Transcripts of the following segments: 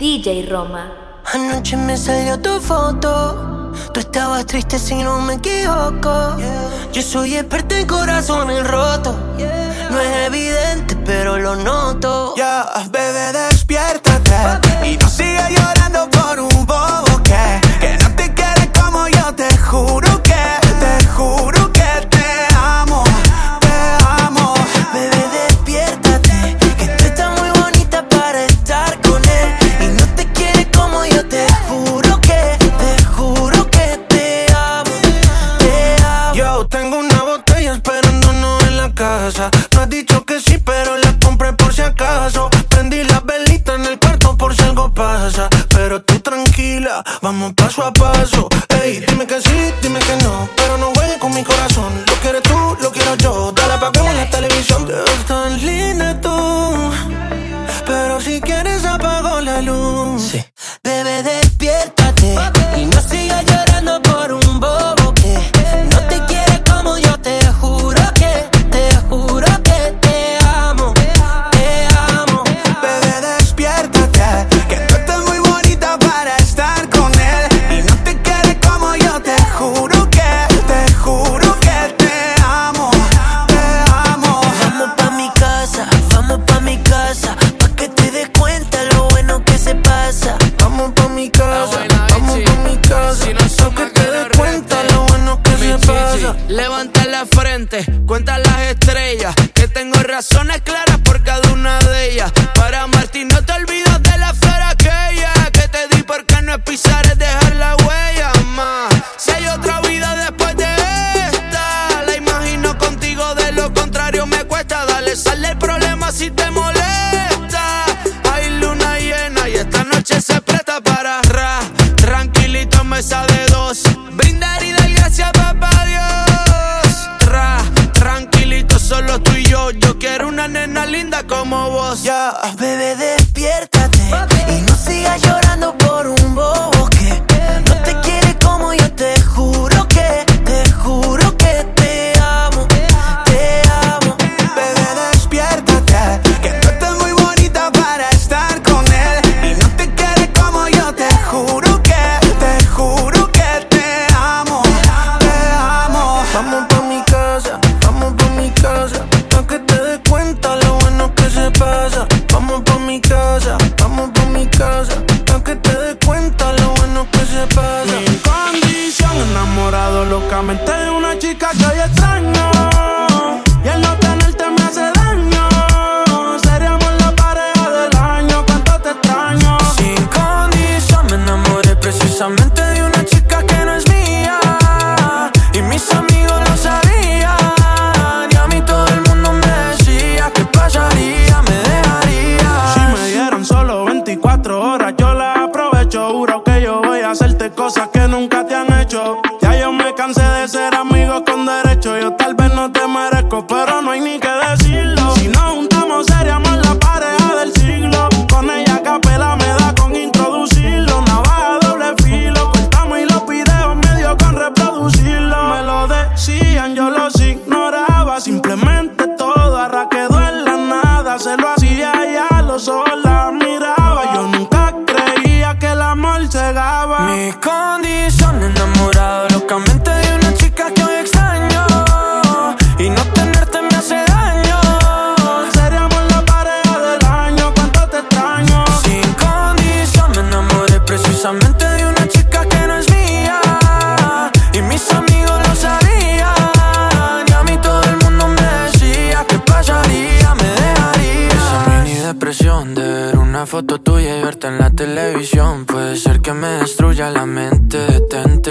DJ Roma. Anoche me salió tu foto. Tú estabas triste si no me equivoco. Yo soy experto en corazones rotos. Yeah. No es evidente, pero lo noto. Ya, bebé, despiértate. Y no sigas llorando pero tú tranquila. Vamos paso a paso. Ey, dime que sí, dime que no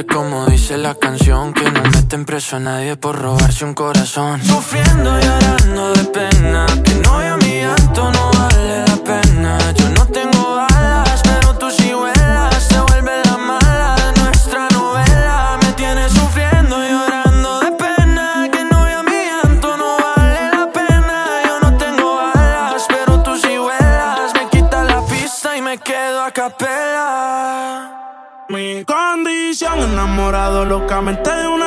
como dice la canción. Que no meten preso a nadie por robarse un corazón. Sufriendo y llorando de pena, que no a mi llanto no vale la pena. enamorado locamente de un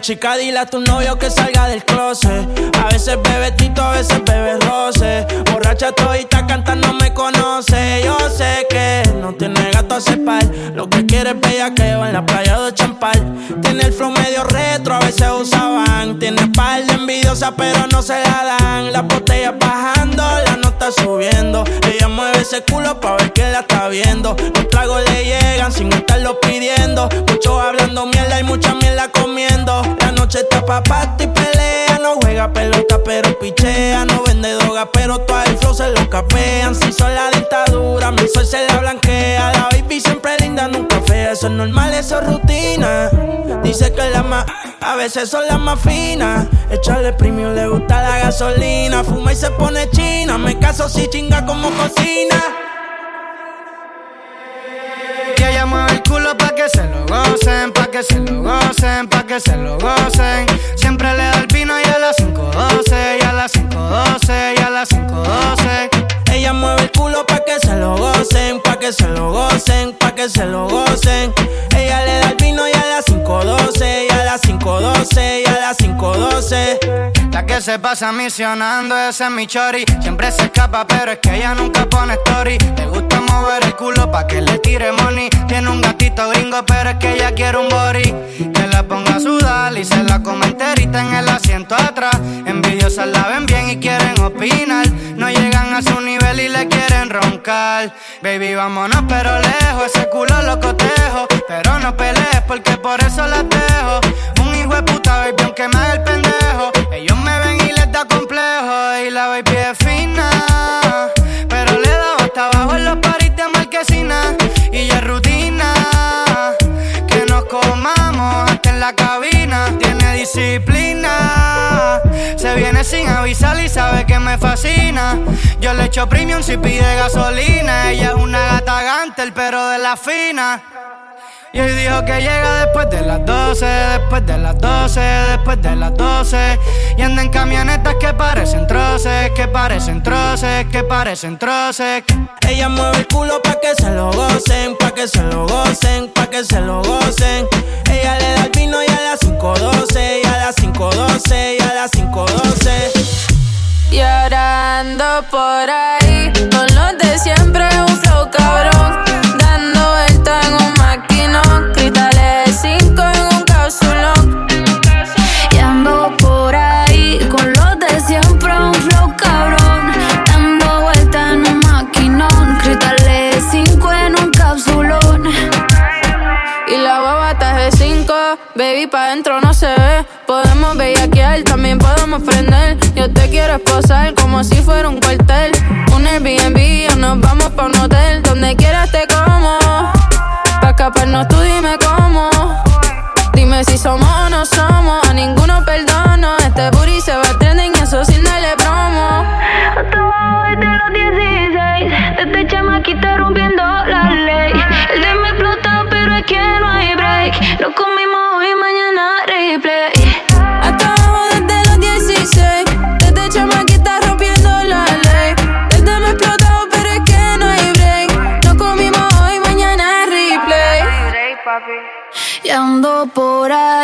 Chica, dile a tu novio que salga del closet. A veces bebe tito, a veces bebe roce. Borracha todita cantando me conoce. Yo sé que no tiene gato a cepar. Lo que quiere es bella que va en la playa de champal. Tiene el flow medio retro, a veces usaban. Tiene par de envidiosa, pero no se la dan. La botellas bajando, la nota subiendo ese culo pa' ver que la está viendo. Los tragos le llegan sin estarlo pidiendo. Muchos hablando mierda y mucha mierda comiendo. La noche está pa' pasta y pelea. No juega pelota, pero pichea. No vende droga, pero todo el flow se lo capean. Si son la dictadura, mi sol se la blanquea. Eso es normal, eso es rutina. Dice que la más, a veces son las más finas. Echarle premium, le gusta la gasolina. Fuma y se pone china. Me caso si chinga como cocina. Que ella mueve el culo pa' que se lo gocen, pa' que se lo gocen, pa' que se lo gocen. Siempre le da el vino y a las 5.12, y a las 5.12, y a las 5.12. Ella mueve el culo pa' que lo gocen, pa' que se lo gocen, pa' que se lo gocen. Ella le da el vino y a las 5.12, y a las 5.12, y a las 5.12. La que se pasa misionando, ese es mi chori. Siempre se escapa, pero es que ella nunca pone story. Le gusta mover el culo pa' que le tire money. Tiene un gatito gringo, pero es que ella quiere un body. Que la ponga a sudar y se la come enterita en el asiento atrás. Envidiosas la ven bien y quieren opinar. No llegan a su nivel y le quieren roncar. Baby, vámonos, pero lejos. Ese culo lo cotejo. Pero no pelees porque por eso la dejo. Hijo de puta, baby, aunque me haga el pendejo. Ellos me ven y les da complejo. Y la baby es fina. Pero le da hasta abajo en los paris de marquesina. Y ya es rutina. Que nos comamos hasta en la cabina. Tiene disciplina. Se viene sin avisar y sabe que me fascina. Yo le echo premium si pide gasolina. Ella es una gata gantel, pero de la fina. Y hoy dijo que llega después de las 12, después de las 12, después de las 12. Y anda en camionetas que parecen troces, que parecen troces, que parecen troces. Ella mueve el culo pa' que se lo gocen, pa' que se lo gocen, pa' que se lo gocen. Ella le da el vino y a las 5.12, y a las 5.12, y a las 5.12. Y ahora ando por ahí con los de siempre, un flow cabrón. Maquinón, cristales 5 en un cápsulón. Y ando por ahí con los de siempre, un flow cabrón. Dando vuelta en un maquinón, cristales 5 en un cápsulón. Y la babata es de 5, baby, pa' dentro no se ve. Podemos bellaquear, también podemos prender. Yo te quiero esposar como si fuera un cuartel. Un Airbnb o nos vamos pa' un hotel. Donde quieras escaparnos tú dime cómo. Dime si somos por ahí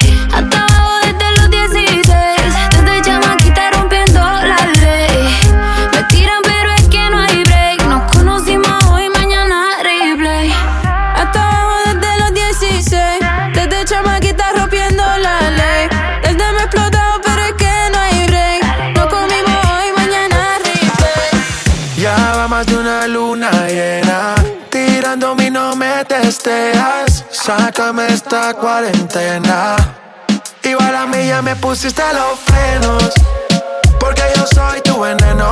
Sácame esta cuarentena. Igual a mí ya me pusiste los frenos. Porque yo soy tu veneno,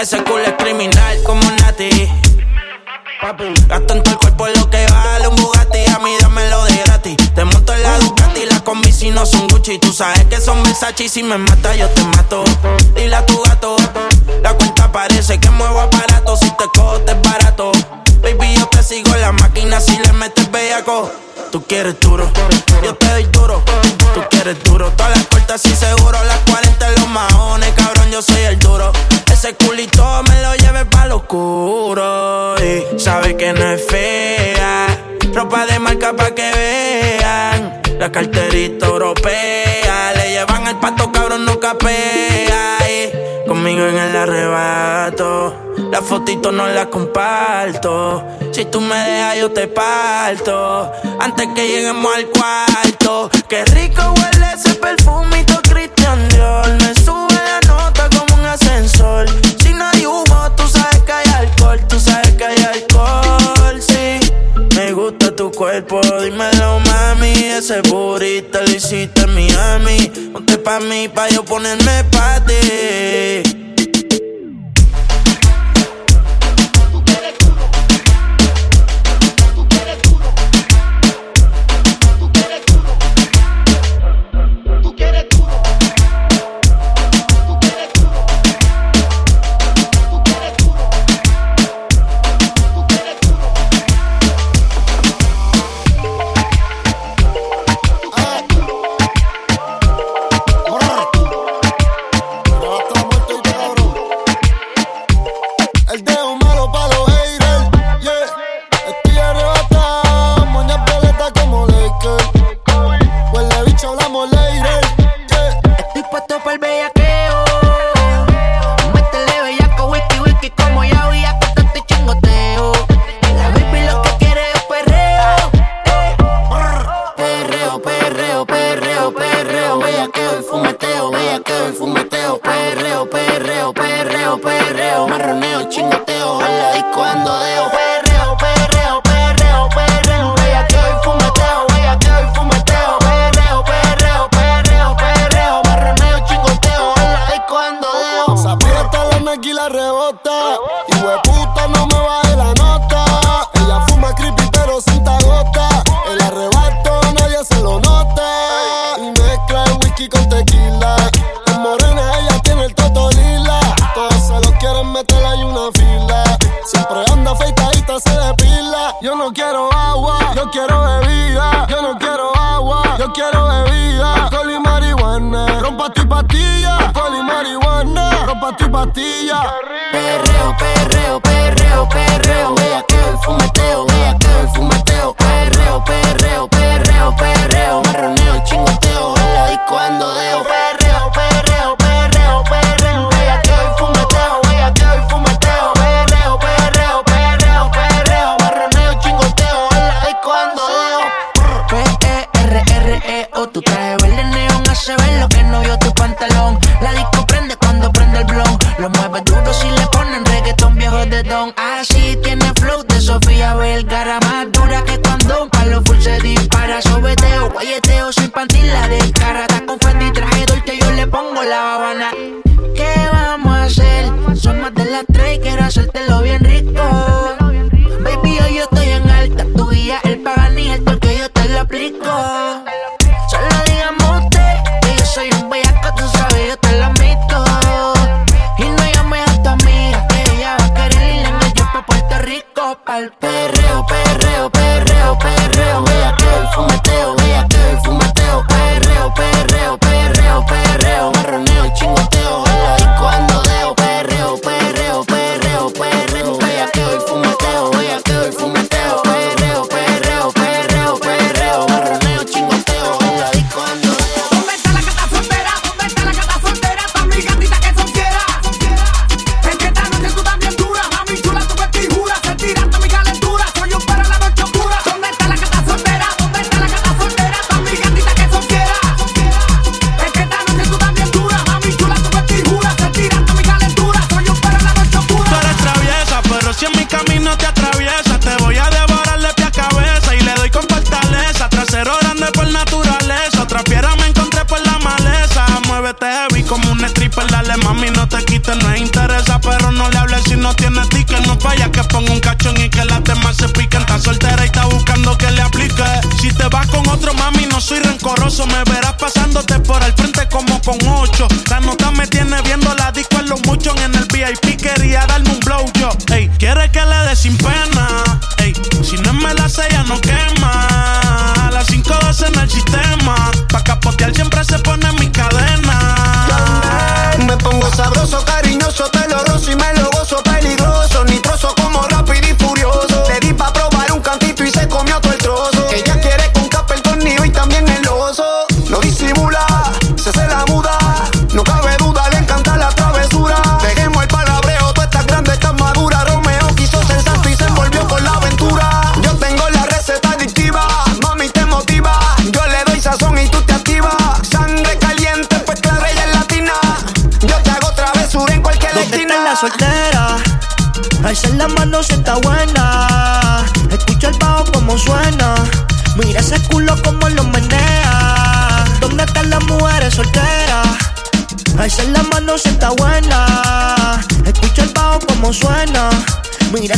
Ese culo es criminal como Nati. Gasto en todo el cuerpo lo que vale un Bugatti. A mí dámelo de gratis. Te monto en la Ducati. Las combi si no son Gucci. Tú sabes que son Versace. Y si me mata, yo te mato. Dile a tu gato. La cuenta parece que muevo aparato. Si te cojo, te es barato. Baby, yo te sigo en la máquina. Si le metes bellaco. Tú quieres duro. Yo te doy duro. Tú quieres duro. Todas las puertas y seguro. Las 40 en los maones. Cabrón, yo soy el duro ese culito me lo lleve pa' lo oscuro. Y sabe que no es fea. Ropa de marca pa' que vean. La carterita europea. Le llevan el pato, cabrón, no capea. Y conmigo en el arrebato. La fotito no la comparto. Si tú me dejas, yo te parto. Antes que lleguemos al cuarto. Qué rico huele ese perfumito Christian Dior. Me sube Si no hay humo, tú sabes que hay alcohol. Tú sabes que hay alcohol, sí. Me gusta tu cuerpo, dímelo, mami. Ese burrito lo hiciste en Miami. Ponte pa' mí, pa' yo ponerme pa' ti.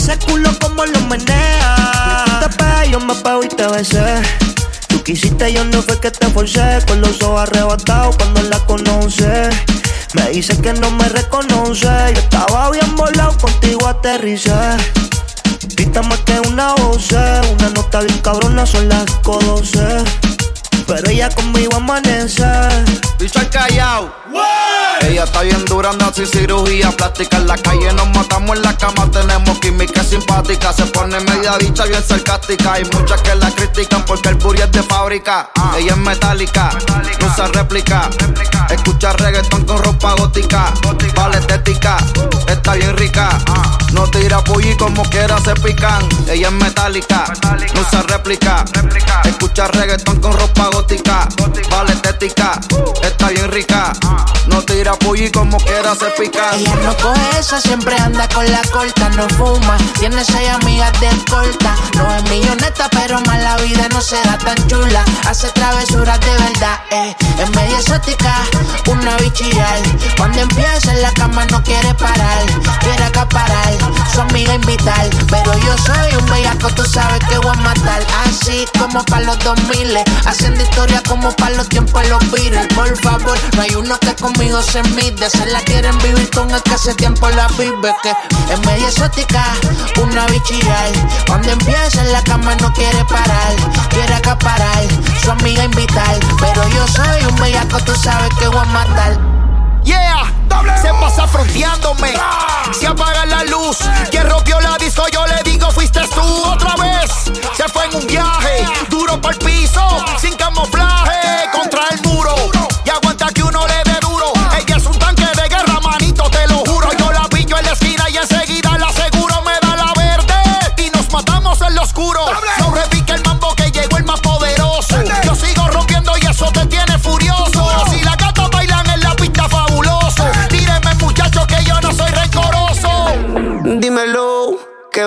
Ese culo como lo menea. Tú te pegas, yo me pego y te besé. Tú quisiste, yo no fue que te forcé. Con los ojos arrebatados cuando la conoce. Me dice que no me reconoce. Yo estaba bien volado, contigo aterricé. Grita más que una voz, una nota bien cabrona, son las 12. Pero ella conmigo amanece. Bicho al callao. Ella está bien dura, anda sin cirugía plástica. En la calle nos matamos en la cama, tenemos química simpática. Se pone media dicha, bien sarcástica. Hay muchas que la critican porque el booty es de fábrica. Ella es metálica, no usa réplica. Escucha reggaetón con ropa gótica. Vale estética, está bien rica. No tira pollo como quiera se pican. Ella es metálica, no usa réplica. Escucha reggaetón con ropa gótica. Vale estética, está bien rica. No tira pollo como quiera se pican. Ella no coge esa, siempre anda con la corta, no fuma. Tiene seis amigas de corta. No es milloneta, pero más la vida no se da tan chula. Hace travesuras de verdad, eh. Es media exótica, una bichillar. Cuando empieza en la cama no quiere parar. Quiere acaparar, su amiga invitar. Pero yo soy un bellaco, tú sabes que voy a matar. Así como para los 2000, haciendo historia como para los tiempos los Beatles. Por favor, no hay uno que conmigo se mide. Se la quieren vivir con el que hace tiempo la vive. Que es media exótica, una bichillar. Cuando empieza en la cama no quiere parar. Quiere acaparar, su amiga invitar. Pero yo soy un bellaco, tú sabes que voy a matar. Yeah, se pasa fronteándome. Se apaga la luz. Quien rompió la disco, yo le digo, fuiste tú otra vez. Se fue en un viaje, duro por el piso, sin camuflaje,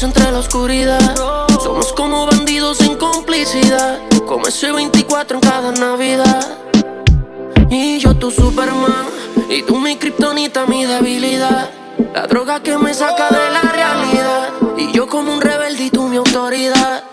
entre la oscuridad. Somos como bandidos en complicidad. Como ese 24 en cada Navidad. Y yo tu Superman. Y tú mi kriptonita, mi debilidad. La droga que me saca de la realidad. Y yo como un rebelde y tú mi autoridad.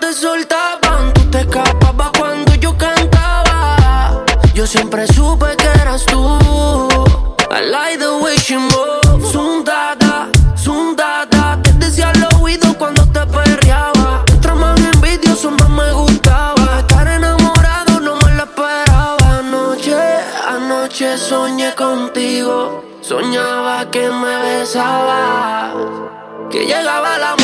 te soltaban, tú te escapabas cuando yo cantaba. Yo siempre supe que eras tú. I like the way she moves. Zundada, zundada, te decía al oído cuando te perreaba. Entre más envidioso más me gustaba. Estar enamorado no me lo esperaba. Anoche, anoche soñé contigo. Soñaba que me besabas, que llegaba la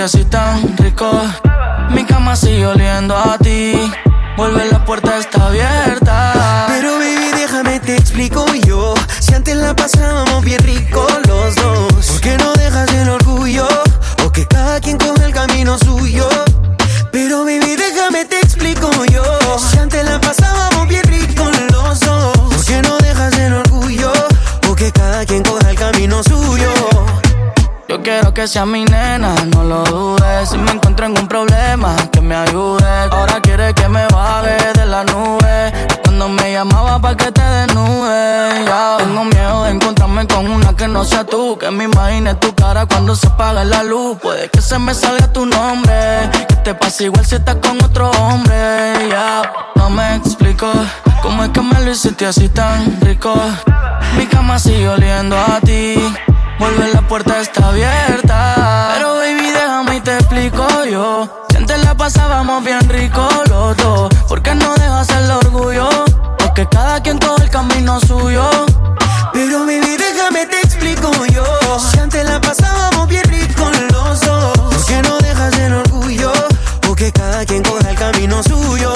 así tan rico. Mi cama sigue oliendo a ti. Vuelve, la puerta está abierta. Pero baby, déjame te explico yo. Si antes la pasábamos bien rico los dos. ¿Por qué no dejas el orgullo? O que cada quien coge el camino suyo. Pero baby, déjame te explico yo. Si antes la pasábamos bien rico los dos. ¿Por qué no dejas el orgullo? O que cada quien coja el camino suyo. Yo quiero que sea mi no sea tú. Que me imagine tu cara cuando se apaga la luz. Puede que se me salga tu nombre. Que te pase igual si estás con otro hombre. Ya no me explico cómo es que me lo hiciste así tan rico. Mi cama sigue oliendo a ti. Vuelve, la puerta está abierta. Pero baby, déjame y te explico yo. Si antes la pasábamos bien rico los dos. ¿Por qué no dejas el orgullo? Porque cada quien coge el camino suyo. Pero baby, déjame te explico yo. Si antes la pasábamos bien rico los dos. ¿Por qué no dejas el orgullo? Porque cada quien coge el camino suyo.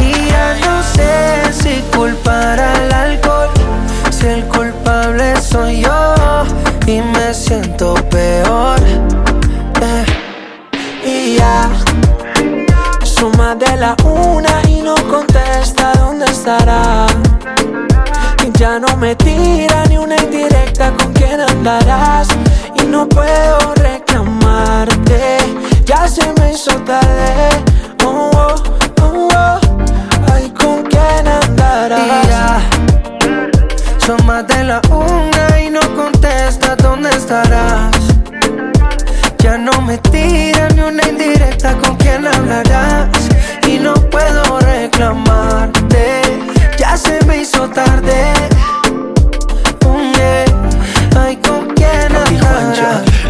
Y ya no sé si culpar al alcohol. Si el culpable soy yo y me siento peor. eh. Y ya más de la una y no contesta dónde estará. No me tira ni una indirecta con quién andarás. Y no puedo reclamarte, ya se me hizo tarde. Oh, oh, oh, oh. Ay, con quién andarás. Ya son de la una y no contesta dónde estarás. Ya no me tira ni una indirecta con quién hablarás. Y no puedo reclamarte, ya se me hizo tarde.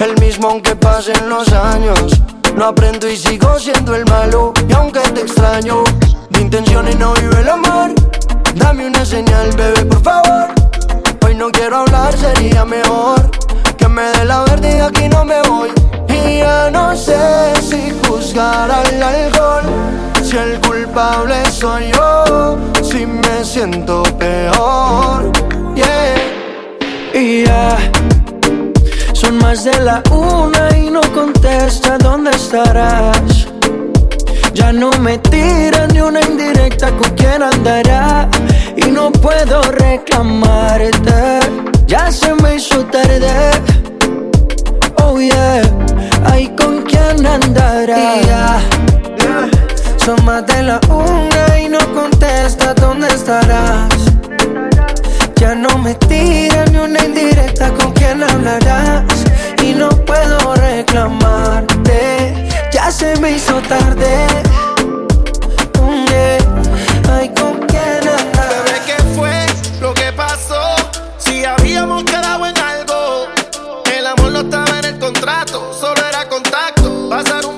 El mismo aunque pasen los años. No aprendo y sigo siendo el malo Y aunque te extraño De intenciones no vive el amor. Dame una señal, bebé, por favor. Hoy no quiero hablar, sería mejor Que me dé la verde aquí no me voy. Y ya no sé si juzgar al alcohol Si el culpable soy yo Si me siento peor. Yeah. Y ya Son más de la una y no contesta dónde estarás. Ya no me tira ni una indirecta con quién andará. Y no puedo reclamarte. Ya se me hizo tarde. Oh yeah. Ay, ¿con quién andará? Son más de la una y no contesta dónde estarás Ya no me tira ni una indirecta con quién hablarás Y no puedo reclamarte Ya se me hizo tarde Mm, yeah. ¿con quién? Bebé, ¿qué fue lo que pasó? Si habíamos quedado en algo, el amor no estaba en el contrato, solo era contacto, pasar un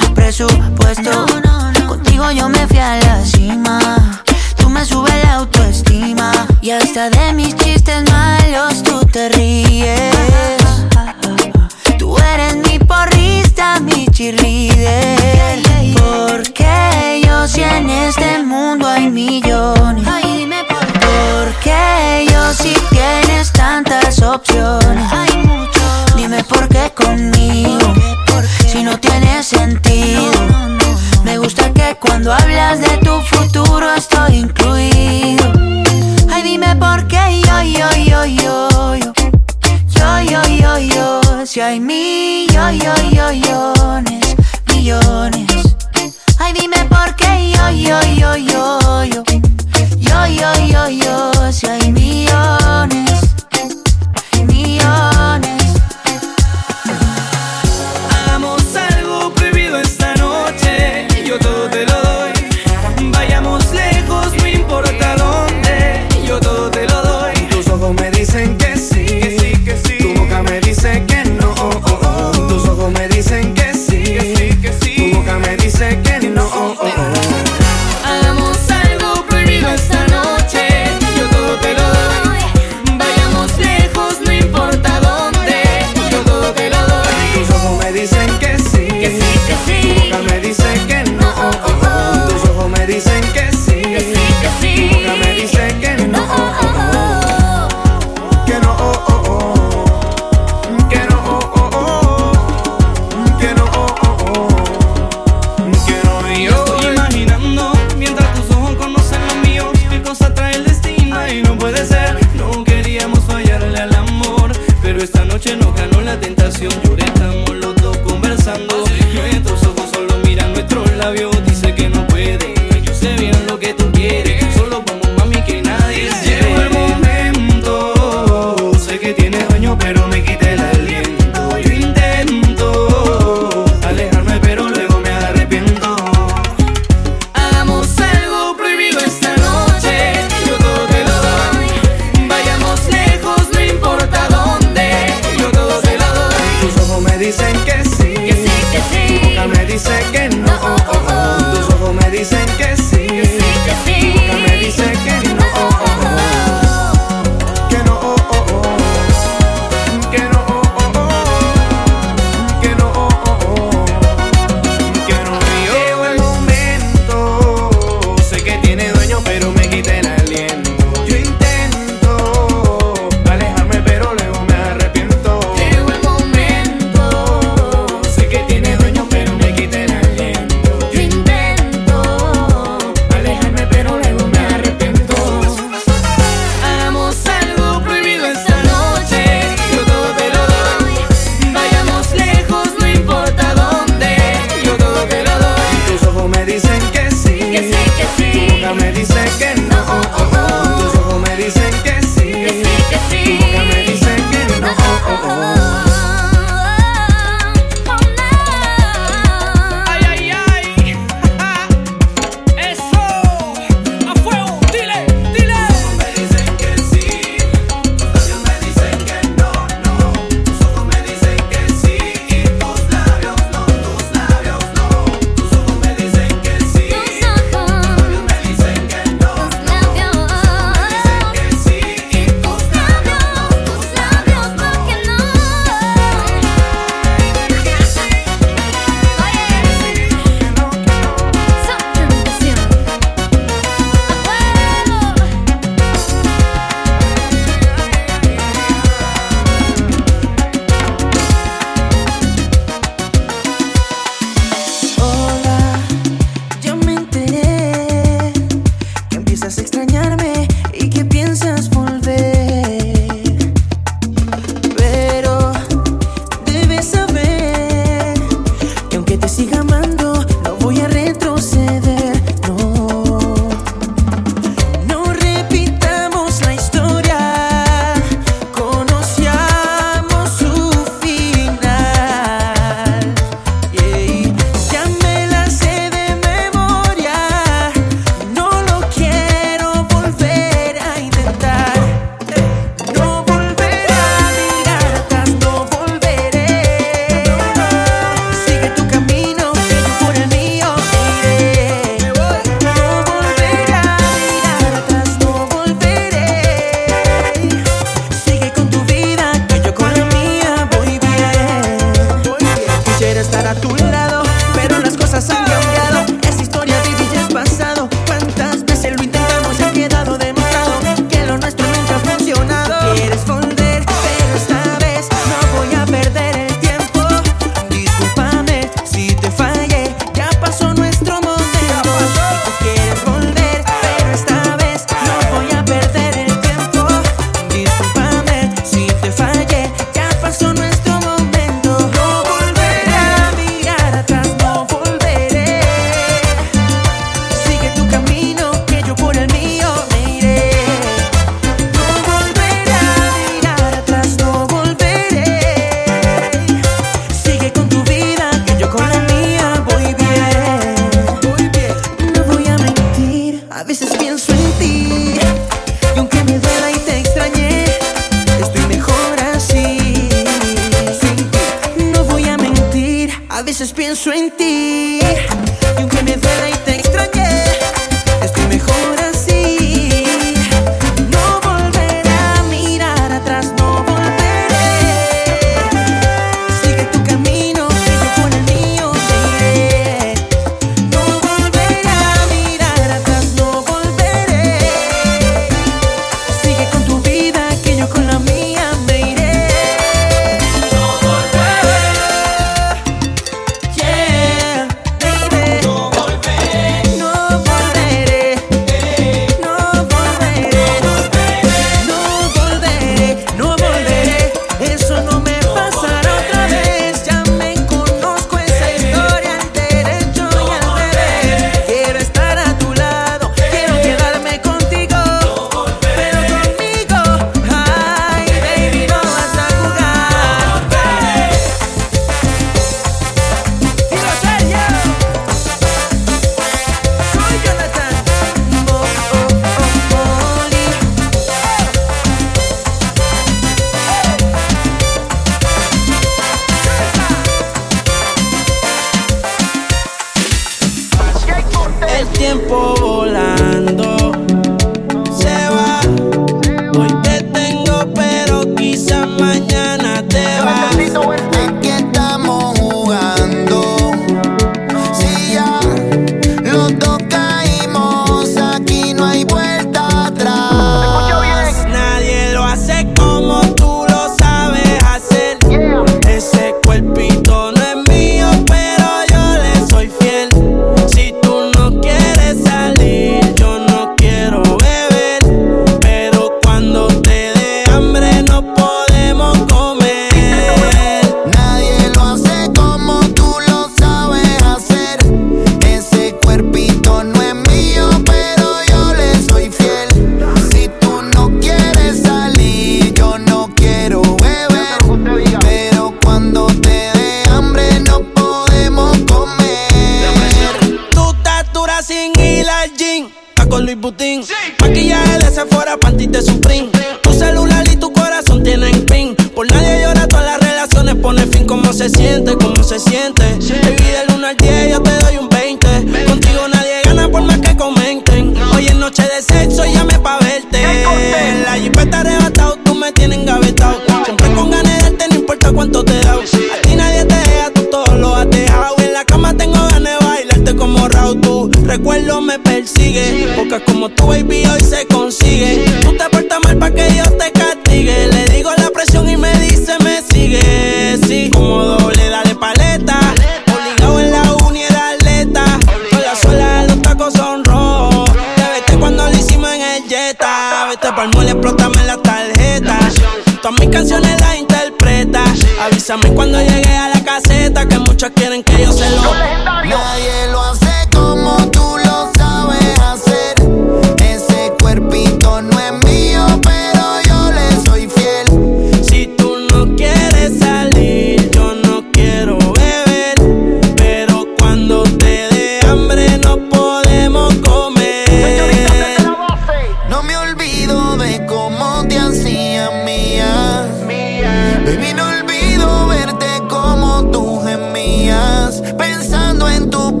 tú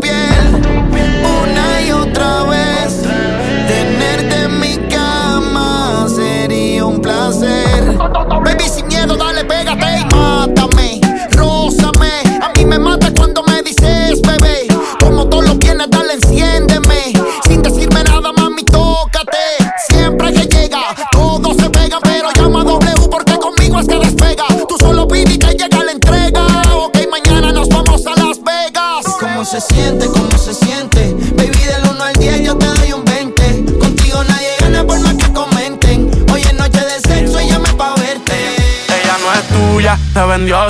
and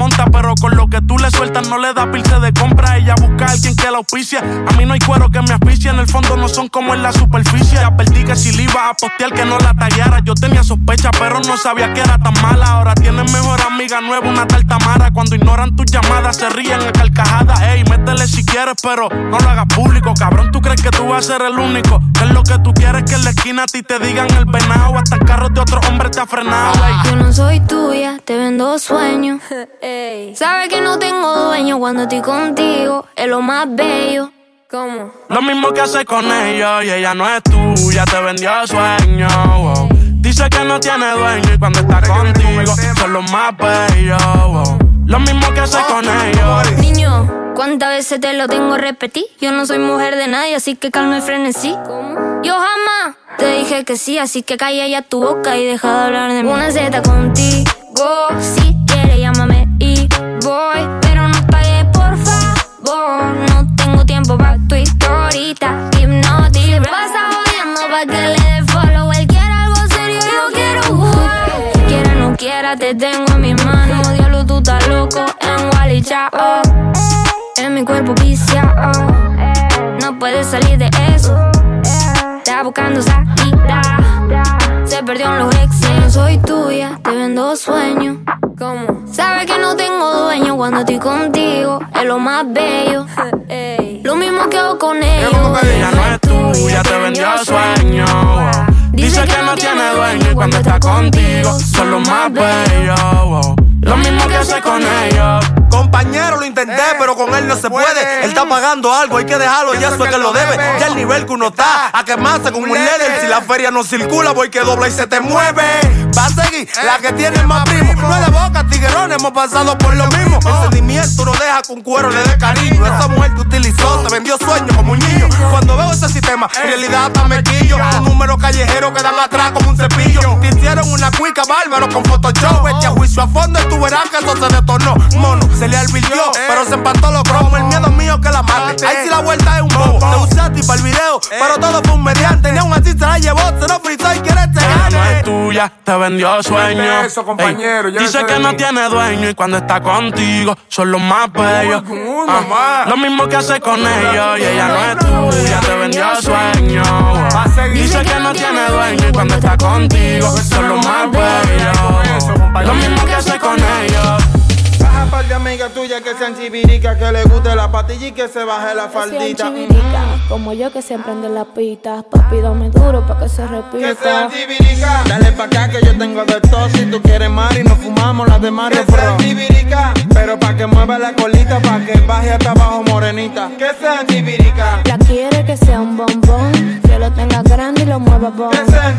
monta, pero con lo que tú le sueltas no le da pilce de compra. Ella busca a alguien que la auspicia. A mí no hay cuero que me asfixia, en el fondo no son como en la superficie. Ya perdí que si le iba a postear que no la tallara. Yo tenía sospecha, pero no sabía que era tan mala. Ahora tienes mejor amiga nueva, una tal Tamara. Cuando ignoran tus llamadas, se ríen a carcajadas. Ey, métele si quieres, pero no lo hagas público. Cabrón, tú crees que tú vas a ser el único. Que es lo que tú quieres que en la esquina a ti te digan el venado. Hasta el carro de otro hombre te ha frenado. Yo no soy tuya, te vendo sueños. Sabes que no tengo dueño cuando estoy contigo. Es lo más bello. ¿Cómo? Lo mismo que hace con ellos y ella no es tuya, te vendió sueño. wow. Dice que no tiene dueño y cuando está contigo son los más bellos. wow. Lo mismo que hace con ellos. Niño, ¿cuántas veces te lo tengo que repetir? Yo no soy mujer de nadie, así que calma y frenesí. Yo jamás te dije que sí, así que calla ya tu boca y deja de hablar de mí. Una Z contigo, si historita, hipnotic. Pasa jodiendo pa' que le dé follow. Él quiere algo serio, yo quiero jugar. Quiera no quiera, te tengo en mis manos. Diablo, tú estás loco en Wally Chao. En mi cuerpo viciado, no puedes salir de eso. Está buscando salida. Perdió en los ex. No soy tuya, te vendo sueños. ¿Cómo? Sabes que no tengo dueño cuando estoy contigo. Es lo más bello. Lo mismo que hago con ellos. Ella no es tuya, te vendió sueño. Dice que no tiene dueño y cuando está contigo son los más bellos. Lo mismo que hace con ellos. Compañero, lo intenté, pero con él no se puede. Él está pagando algo, hay que dejarlo, y eso es que lo debe. Ya el nivel que uno está, a quemarse con un líder. Si la feria no circula, voy que dobla y se te mueve. Va a seguir la que tiene más primo. No es de boca, tiguerón, hemos pasado por lo mismo. El sentimiento no deja con cuero le dé cariño. Esa mujer que utilizó, te vendió sueños como un niño. Cuando veo ese sistema, en realidad hasta me quillo. Un número callejero que dan atrás como un cepillo. Te hicieron una cuica bárbaro con Photoshop. Vete a juicio a fondo tú verás que eso se detonó. Mono, se le advirtió, pero se empató los cromos. El miedo mío que la mate. Ahí sí la vuelta es un bobo. Te usé a ti para el video, pero todo fue un mediante. Ni aún así se la llevó, se lo frizó y quiere este Ella no gane. es tuya, te vendió sueño. Eso, compañero, Ey, dice que no tiene dueño y cuando está contigo son los más bellos. Ah, lo mismo que hace con ellos y ella no es tuya, te vendió sueño. Dice que no tiene dueño y cuando está contigo son los más bellos. Lo mismo que hace con ellos. Baja par de amigas tuyas que sean chivíricas, que le guste la patilla y que se baje la faldita. chivirica, como yo que siempre ande en la pista. Papi, dame duro pa' que se repita. Que sean chivirica. Dale pa' acá que yo tengo de todo. Si tú quieres Mari, nos fumamos las de Mario Que sean chivirica. Pero pa' que mueva la colita, pa' que baje hasta abajo morenita. Que sean chivirica. La quiere que sea un bombón, que lo tenga grande y lo mueva bon. Que sean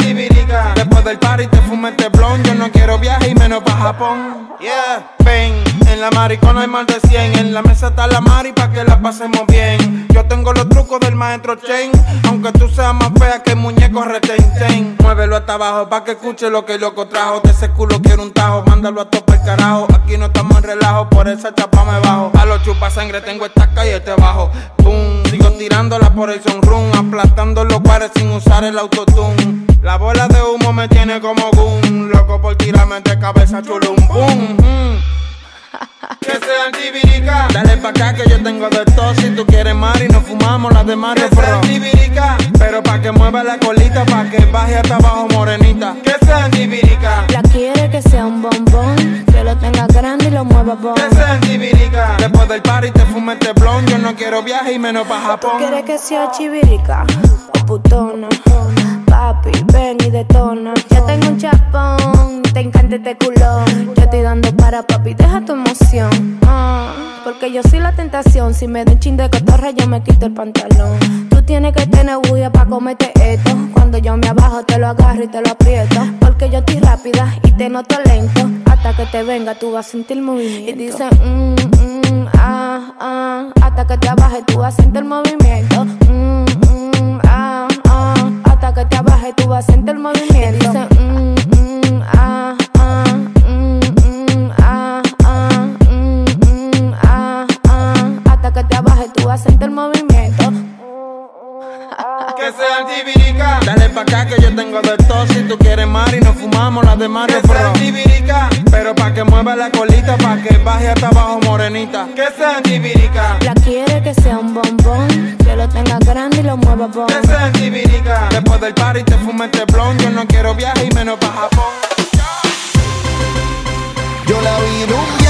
Después del party te fume este blon. Yo no quiero viaje y menos pa' Japón. Yeah, ven. En la maricona hay más de 100. En la mesa está la mari pa' que la pasemos bien. Yo tengo los trucos del maestro Chain. Aunque tú seas más fea que el muñeco retén. Muévelo hasta abajo pa' que escuche lo que el loco trajo. De ese culo quiero un tajo. Mándalo a tope el carajo. Aquí no estamos en relajo. Por esa chapa me bajo. A los chupas sangre tengo esta calle te bajo. Boom. Sigo tirándola por el sunroom. Aplastando los bares sin usar el autotune. La bola de humo me tiene como boom. Loco por tirarme de cabeza chulum. Boom. mm. Que sean chivirica. Dale pa' acá que yo tengo de todo. Si tú quieres Mari, nos fumamos las de Mario Que sean chivirica. Pero pa' que mueva la colita, pa' que baje hasta abajo morenita. Que sean chivirica. La quiere que sea un bombón, que lo tenga grande y lo mueva bon. Que sean chivirica. Después del party te fume este blon. Yo no quiero viaje y menos pa' ¿Tú Japón. quieres que sea chivirica o putona? Papi, ven y detona. Ya tengo un chapón, te encanta este culón. Yo estoy dando para papi, deja tu emoción. Ah, porque yo soy la tentación. Si me da un chin de cotorra, yo me quito el pantalón. Tú tienes que tener bulla pa' comerte esto. Cuando yo me abajo, te lo agarro y te lo aprieto. Porque yo estoy rápida y te noto lento. Hasta que te venga, tú vas a sentir movimiento. Y dice, mm, mm, ah, ah. Hasta que te abajes, tú vas a sentir movimiento. Mm, mm, ah, ah. Hasta que te abajes, tú vas a sentir movimiento. Y dice, mm, mm, ah, ah. Mm, mm, ah, ah. Mm, mm, ah, ah. Hasta que te abajes, tú que sean tibirica. Dale pa' acá que yo tengo de todo. Si tú quieres mar y nos fumamos las demás Que sean tibirica. Pero pa' que mueva la colita, pa' que baje hasta abajo morenita. Que sean tibirica. La quiere que sea un bombón. Que lo tenga grande y lo mueva bon. Que sean tibirica. Después del party te fume este blon. Yo no quiero viaje y menos pa' Japón. Yo la vi nunca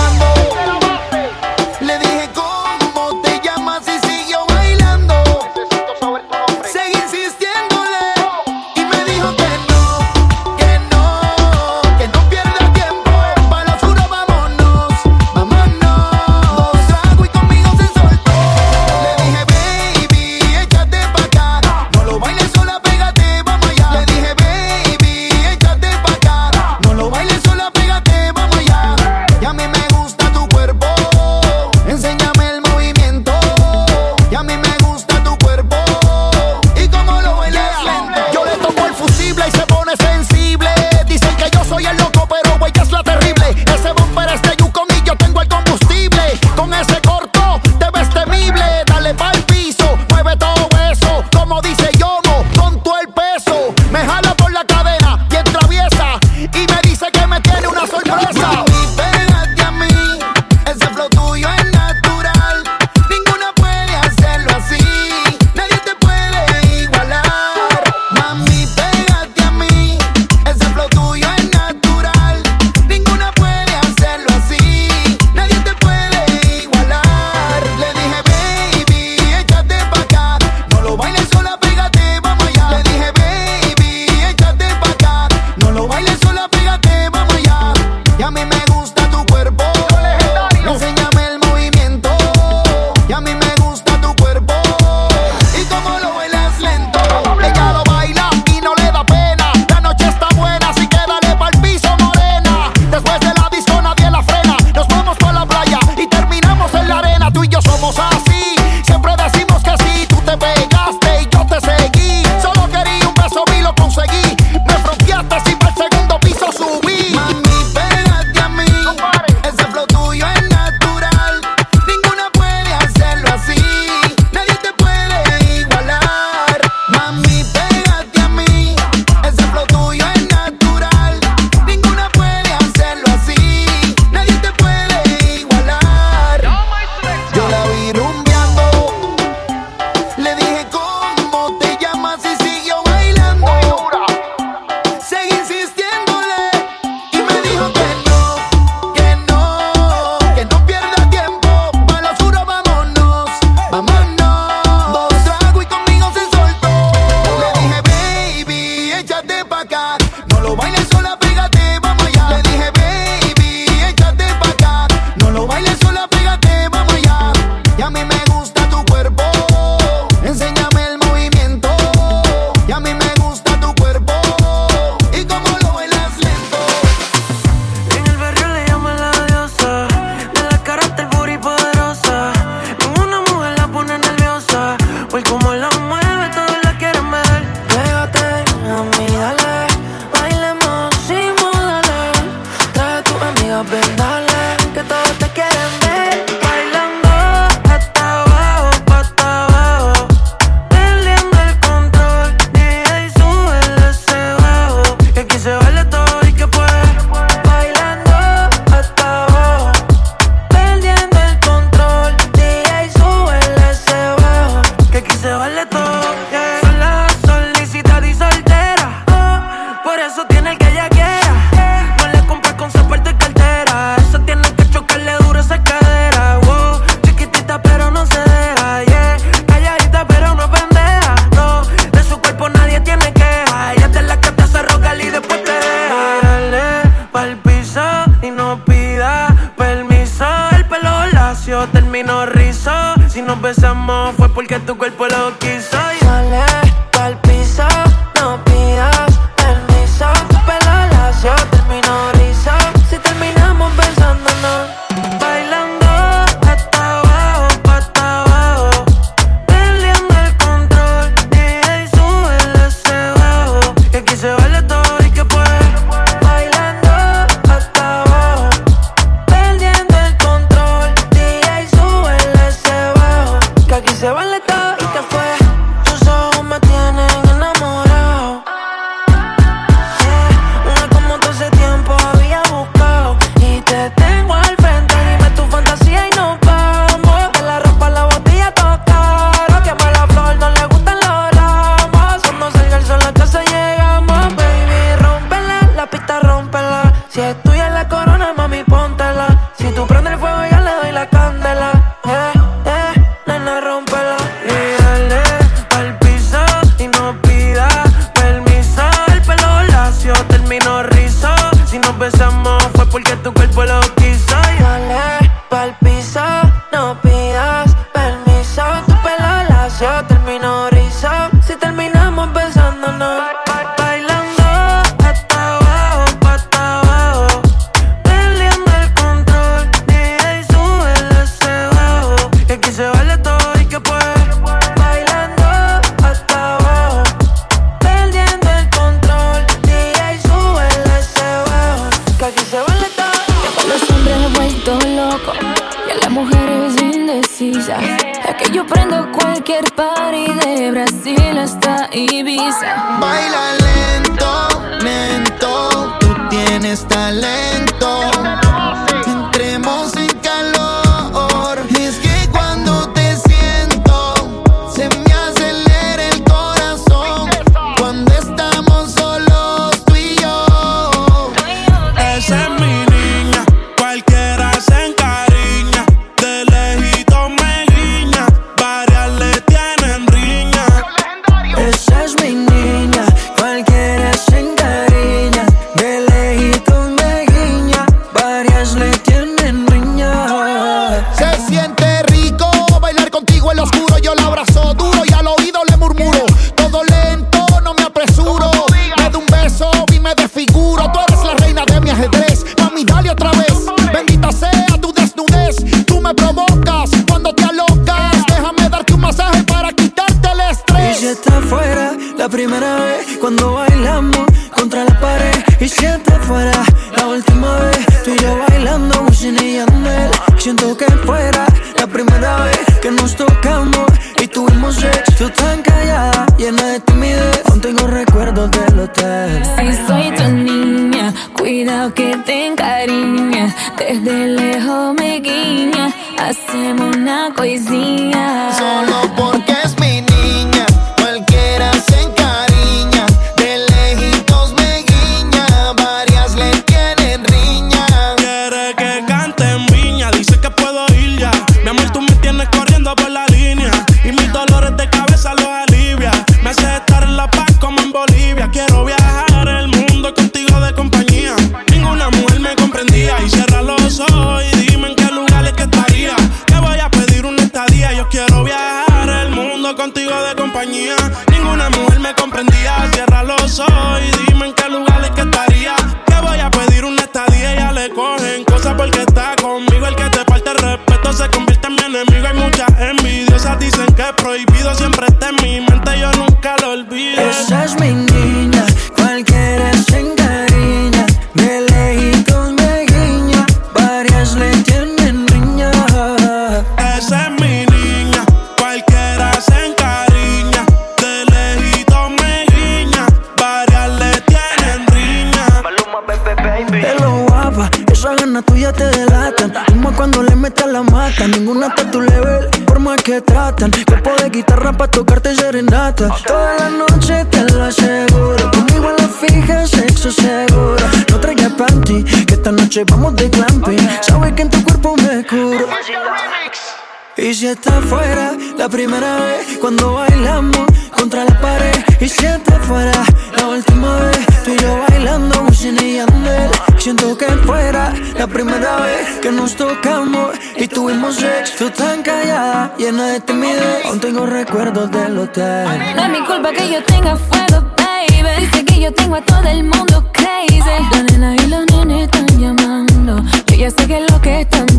tuvimos sex. Tú tan callada, llena de timidez. Aún tengo recuerdos del hotel. No es mi culpa que yo tenga fuego, baby. Dice que yo tengo a todo el mundo crazy. La nena y los nenes están llamando. Yo ya sé que es lo que están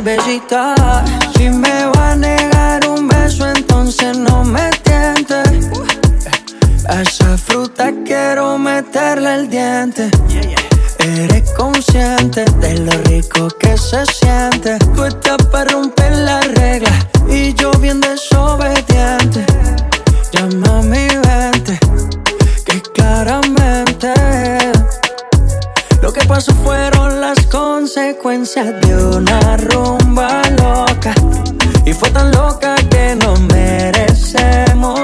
cervecita. Si me va a negar un beso, entonces no me tientes. Eh, esa fruta quiero meterle el diente. Eres consciente de lo rico que se siente. Tú estás para romper la regla y yo bien desobediente. Llama a mi vente, que claramente. Lo que pasó fueron las consecuencias de una rumba loca. Y fue tan loca que no merecemos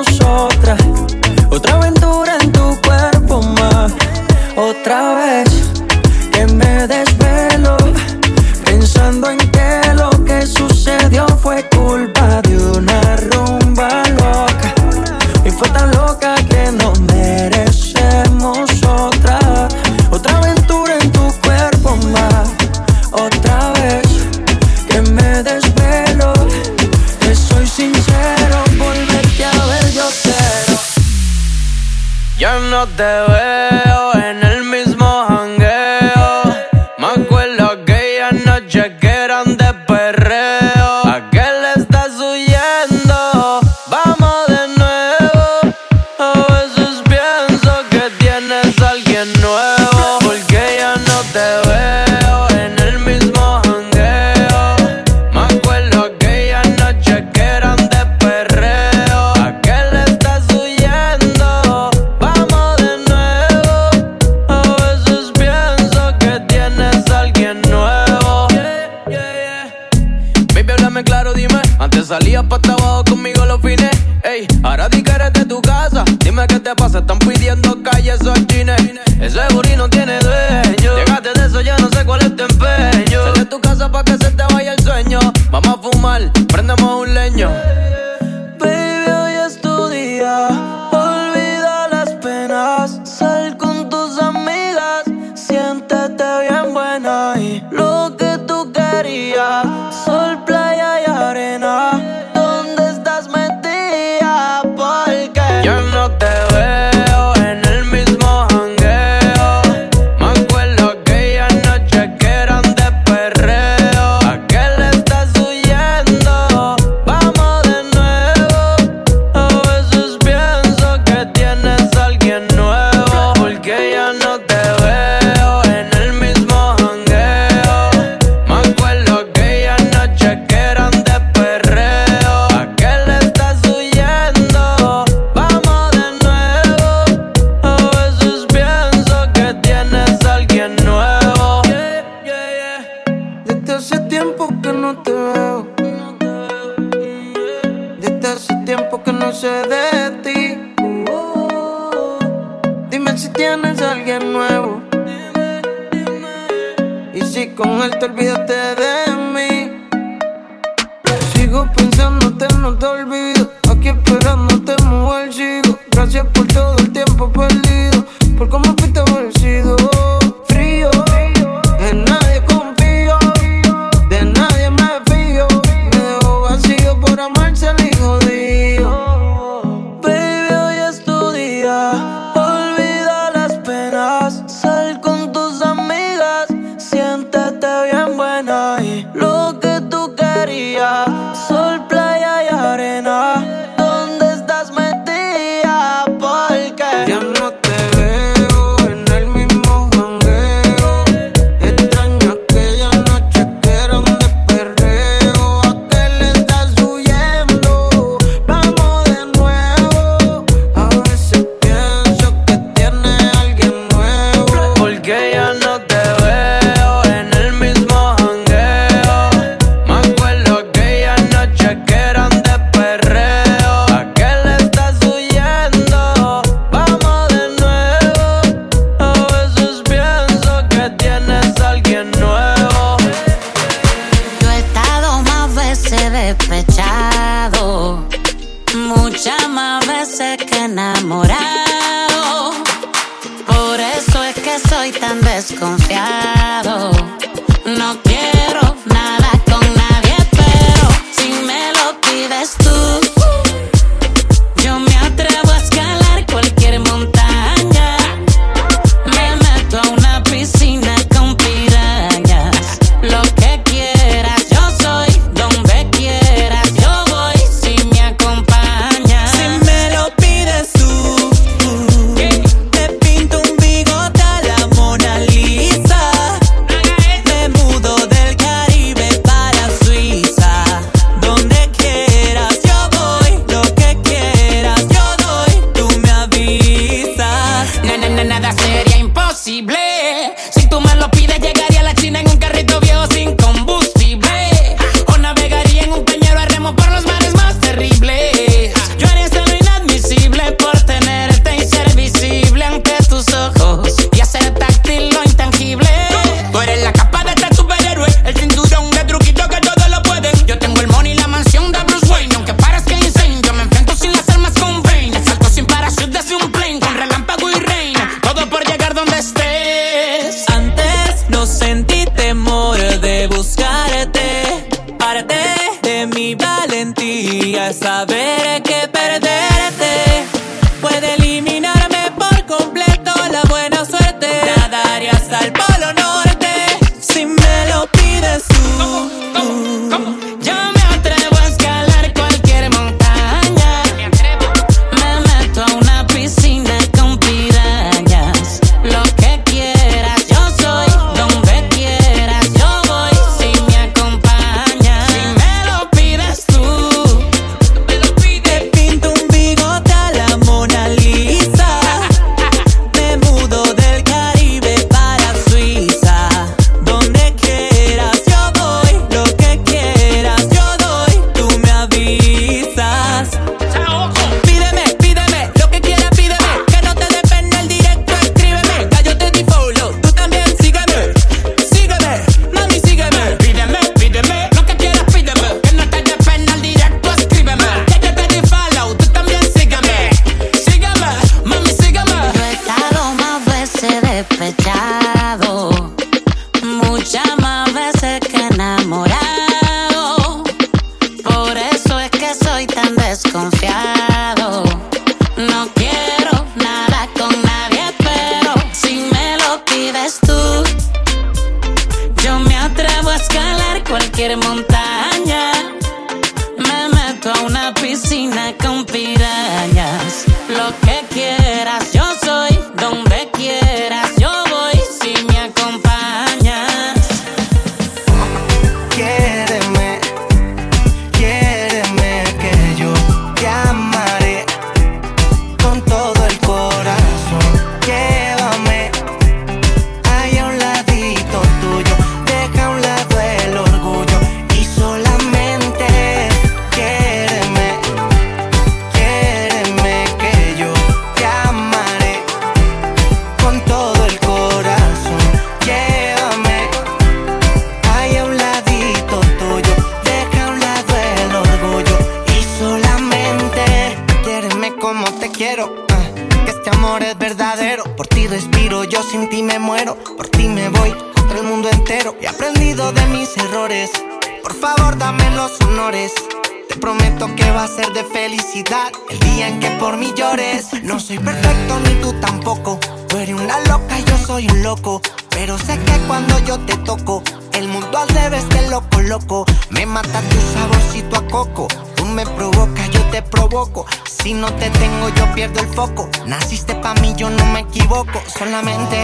Pero sé que cuando yo te toco, el mundo al revés te lo coloco. Me mata tu saborcito a coco. Tú me provocas, yo te provoco. Si no te tengo, yo pierdo el foco. Naciste pa' mí, yo no me equivoco. Solamente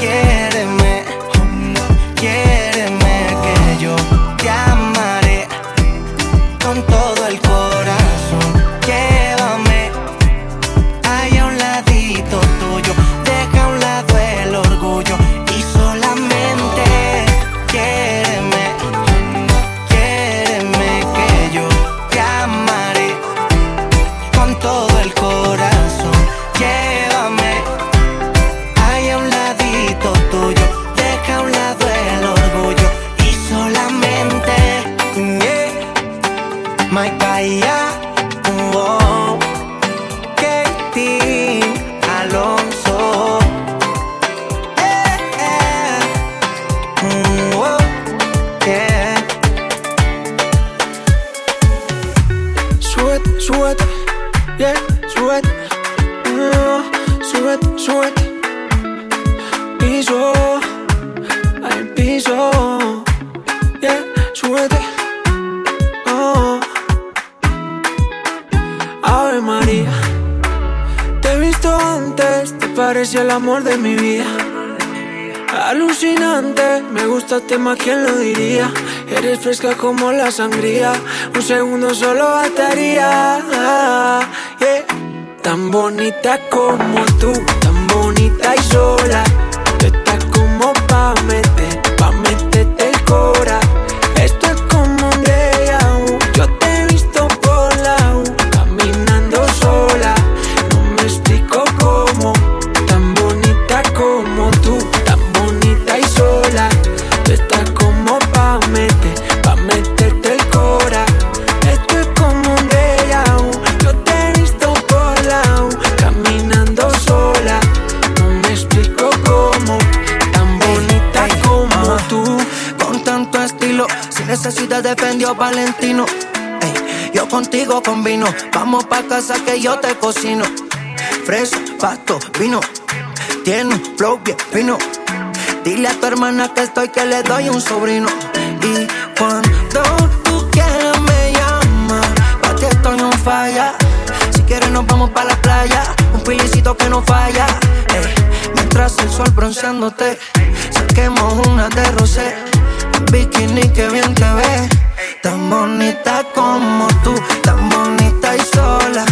quiéreme, quiéreme que yo te amaré con todo el corazón. tema, ¿quién lo diría? Eres fresca como la sangría, un segundo solo bastaría. Yeah. Tan bonita como tú, tan bonita y sola, tú estás como pa' con. Vamos pa' casa que yo te cocino. Fresa, pasto, vino. Tiene un flow bien fino. Dile a tu hermana que estoy, que le doy un sobrino. Y cuando tú quieras me llama. Pa' ti estoy no falla. Si quieres nos vamos pa' la playa. Un pilicito que no falla. Eh, mientras el sol bronceándote. Saquemos una de rosé. Bikini que bien te ve tan bonita como tú, tan bonita y sola.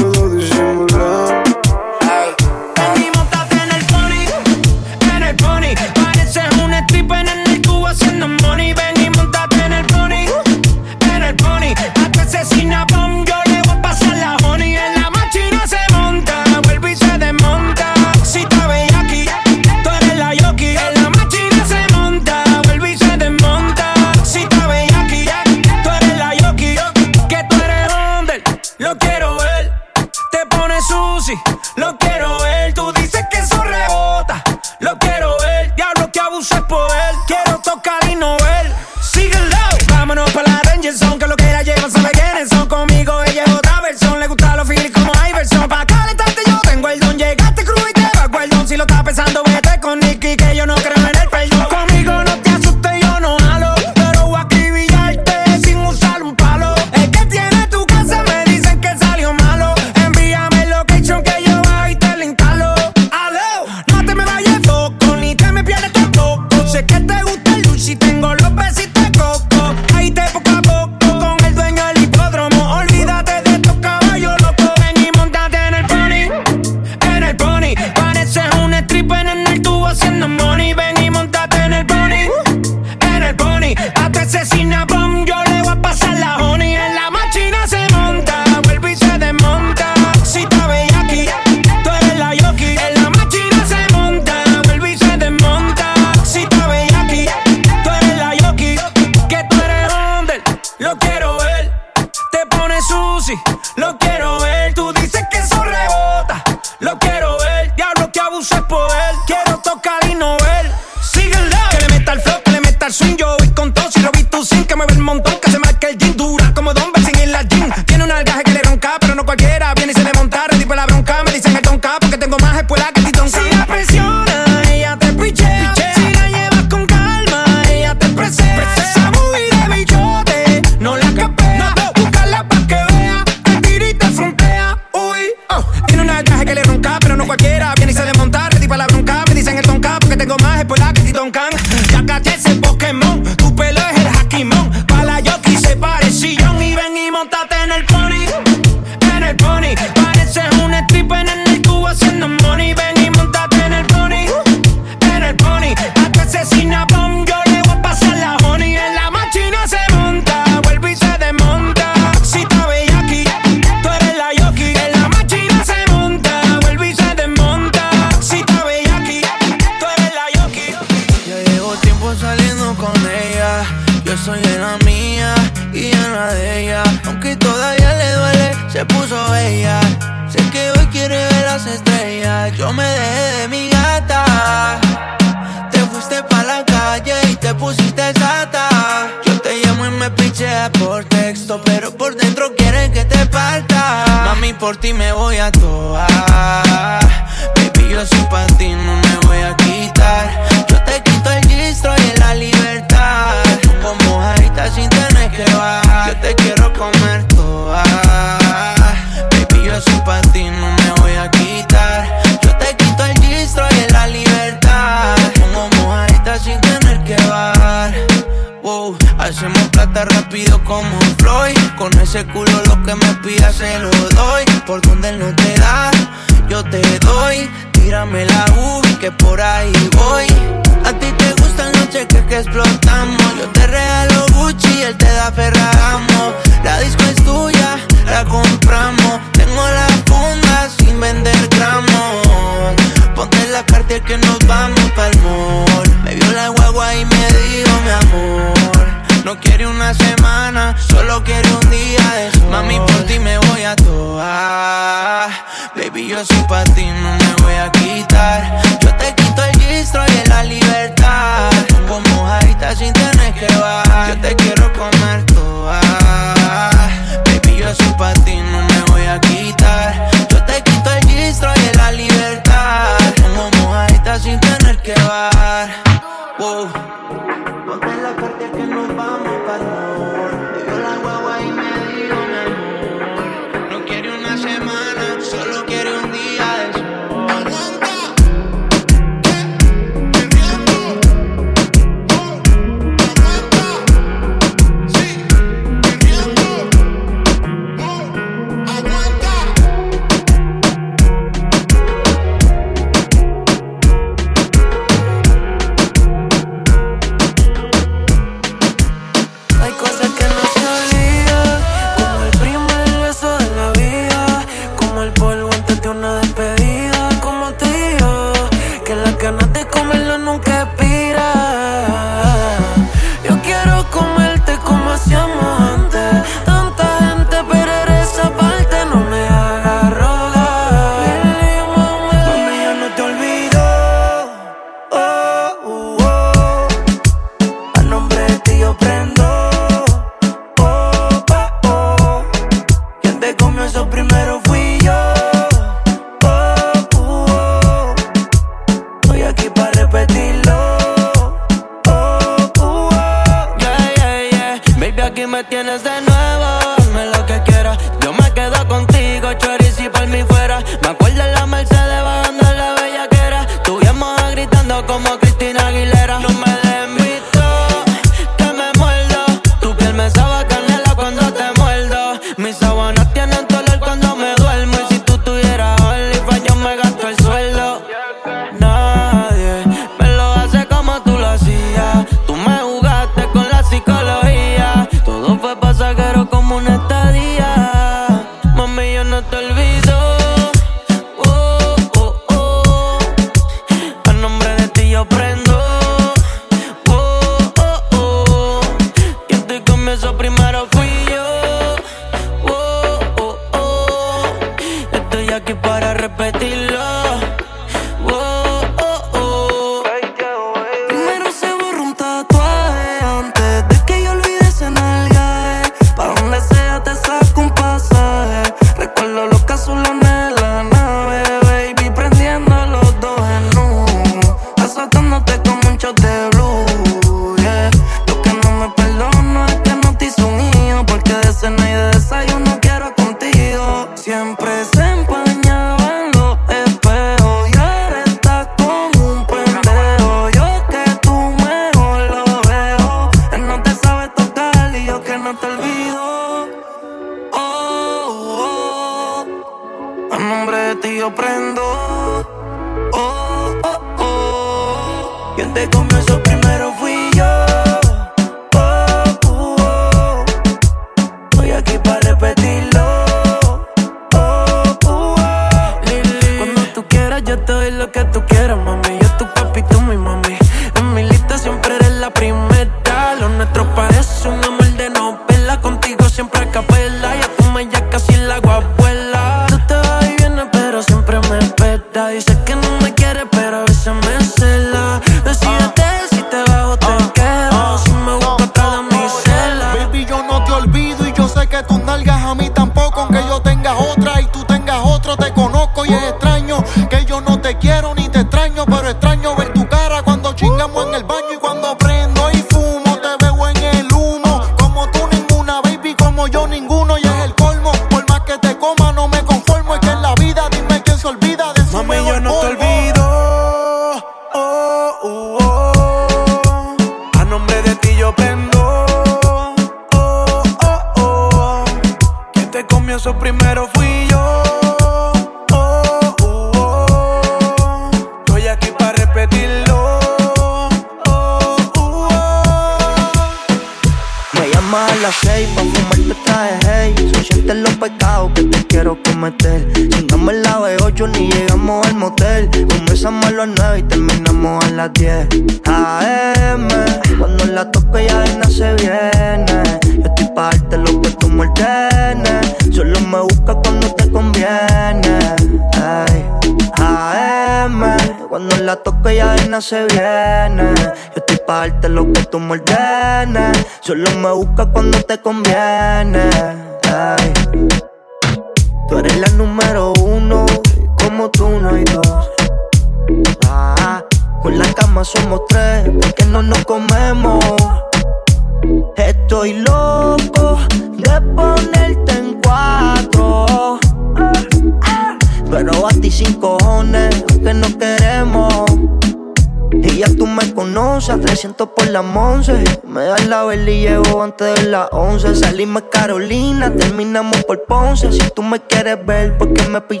si tú me quieres ver, porque me pillaste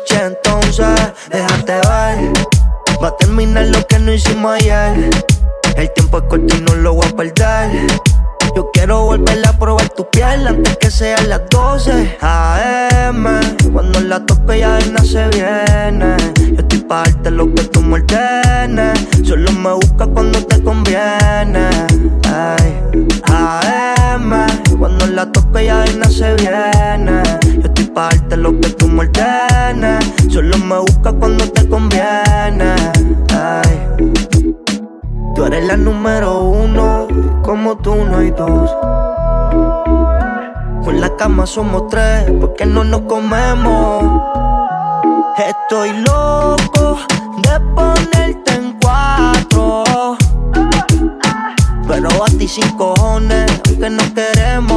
somos tres, porque no nos comemos. Estoy loco de ponerte en cuatro, pero a ti sin cojones, que no queremos.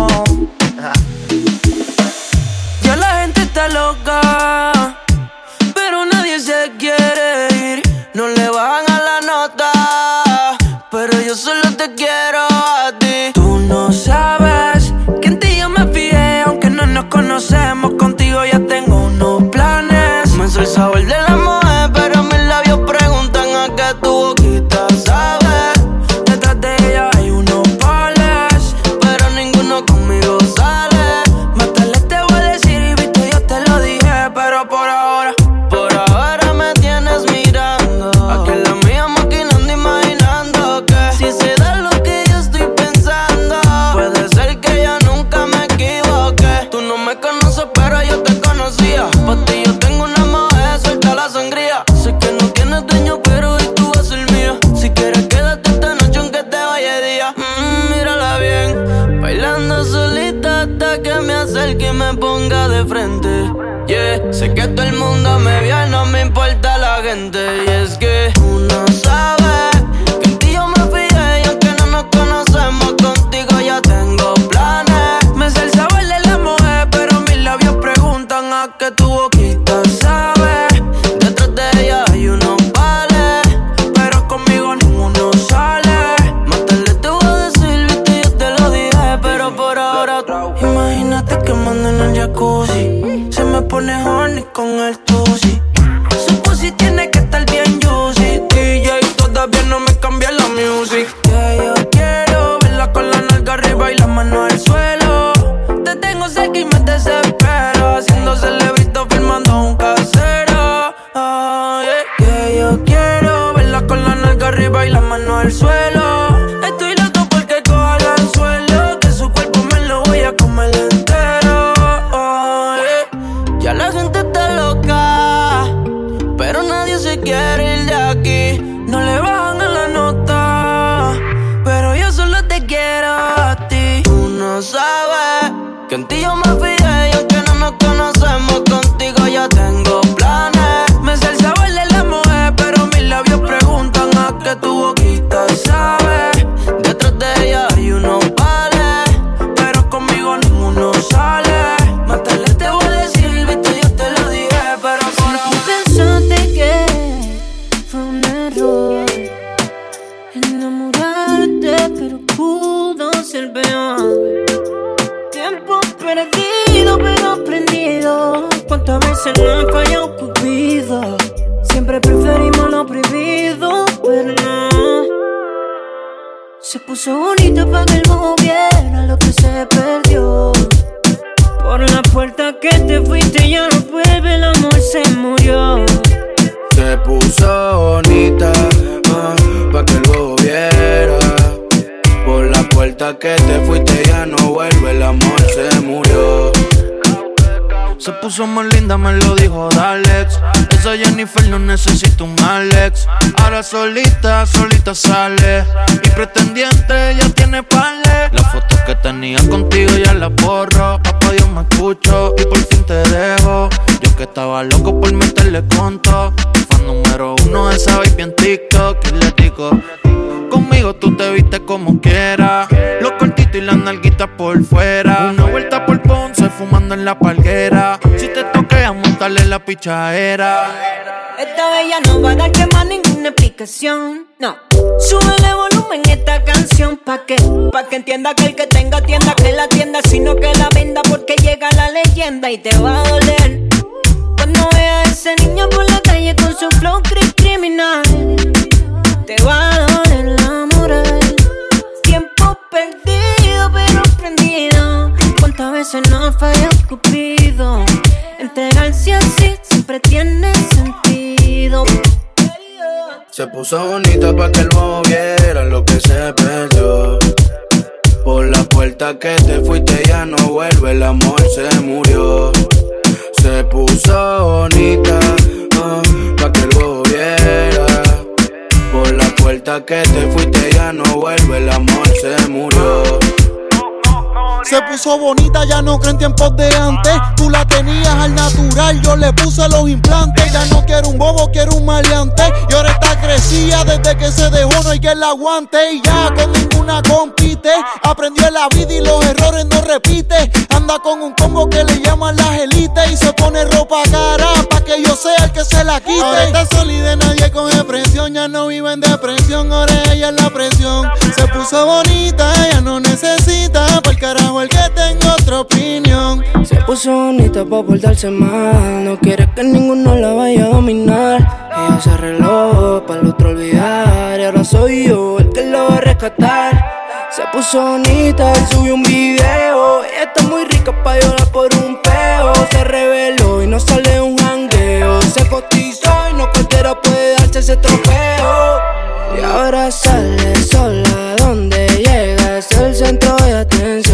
Pichadera. Esta bella no va a darte más ninguna explicación. No. Súbele volumen esta canción pa' que, pa' que entienda que el que puso bonita pa' que el bobo lo que se perdió. Por la puerta que te fuiste ya no vuelve, el amor Bonita, ya no cree en tiempos de antes. Tú la tenías al natural, yo le puse los implantes. Ya no quiero un bobo, quiero un maleante. Y ahora está crecida desde que se dejó, no hay que la aguante. Y ya con ninguna compite. Aprendió la vida y los errores no repite. Anda con un combo que le llaman las élites. Y se pone ropa cara pa' que yo sea el que se la quite. Ahora está sólida, nadie coge presión. Ya no vive en depresión, ahora ella es la presión. Se puso bonita, ya no necesita. Por carajo el que tenga otra opinión. Se puso bonita pa' portarse mal. No quiere que ninguno la vaya a dominar. Ella se arregló para el otro olvidar. Y ahora soy yo el que la va a rescatar. Se puso bonita y subió un video. Ella está muy rica pa' llorar por un peo. Se reveló y no sale un jangueo. Se cotizó y no cualquiera puede darse ese trofeo. Y ahora sale sola donde llega es el centro de atención.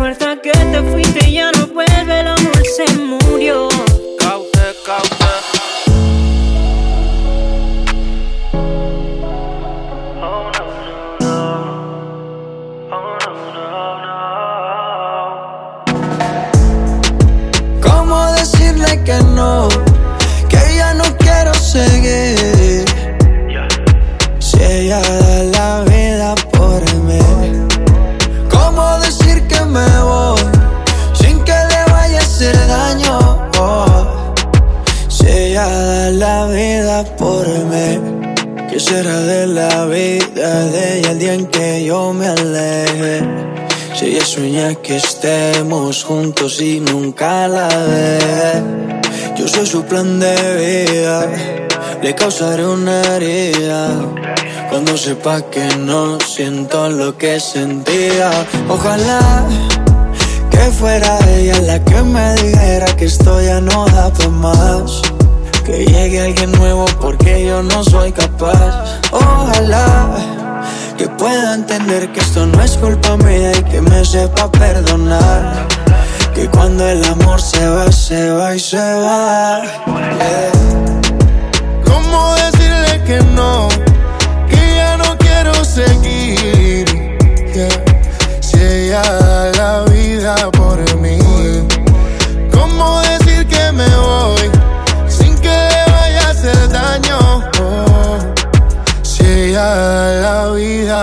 Puerta que te fuiste ya no vuelve, el amor se murió. Caute, caute. ¿Cómo decirle que no? Que ya no quiero seguir. Si ella da la vida por mí. ¿Qué será de la vida de ella el día en que yo me aleje? Si ella sueña que estemos juntos y nunca la ve Yo soy su plan de vida Le causaré una herida Cuando sepa que no siento lo que sentía. Ojalá que fuera ella la que me dijera que esto ya no da para más. Que llegue alguien nuevo porque yo no soy capaz. Ojalá que pueda entender que esto no es culpa mía y que me sepa perdonar. Que cuando el amor se va, se va y se va. Yeah. ¿Cómo decirle que no? Que ya no quiero seguir. Yeah. Si ella la vida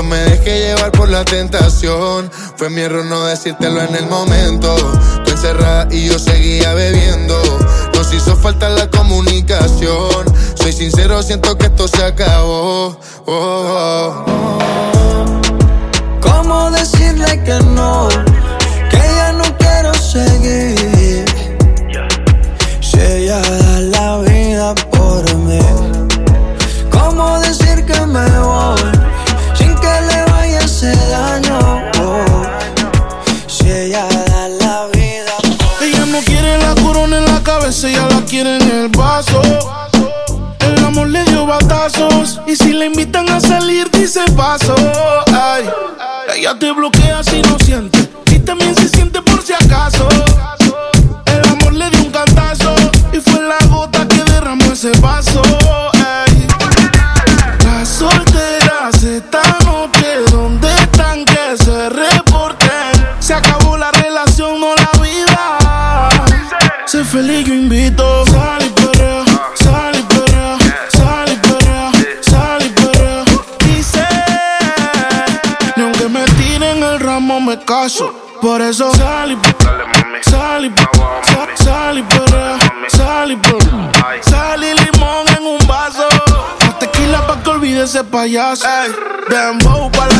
Yo me dejé llevar por la tentación. Fue mi error no decírtelo en el momento. Tú encerrada y yo seguía bebiendo. Nos hizo falta la comunicación. Soy sincero, siento que esto se acabó. Oh, oh. ¿Cómo decirle que no? Que ya no quiero seguir. Si ella da la vida por mí. ¿Cómo decir que me voy? Cabeza, ella la quiere en el vaso. El amor le dio batazos. Y si la invitan a salir, dice paso. Ay, ella te bloquea Por eso sal y sal y sal, y sal y. Sal y limón en un vaso. Más tequila pa' que olvide ese payaso. Ey, dembow pa' la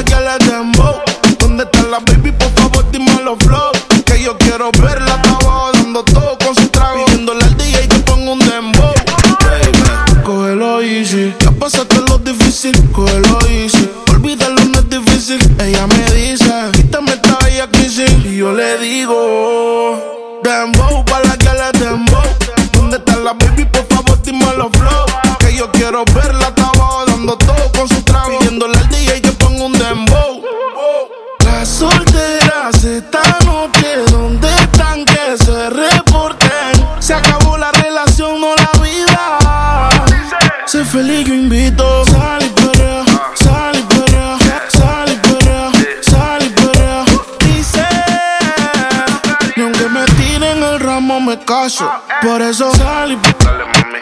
Por eso sal y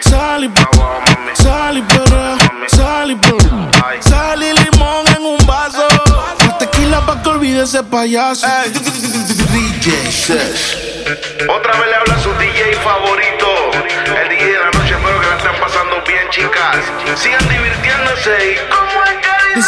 sal y sal y sal y. Sal y limón en un vaso. Más tequila pa' que olvide ese payaso. DJ Sesh. Otra vez le habla su DJ favorito. El DJ de la noche, espero que la estén pasando bien, chicas. Sigan divirtiéndose y como es que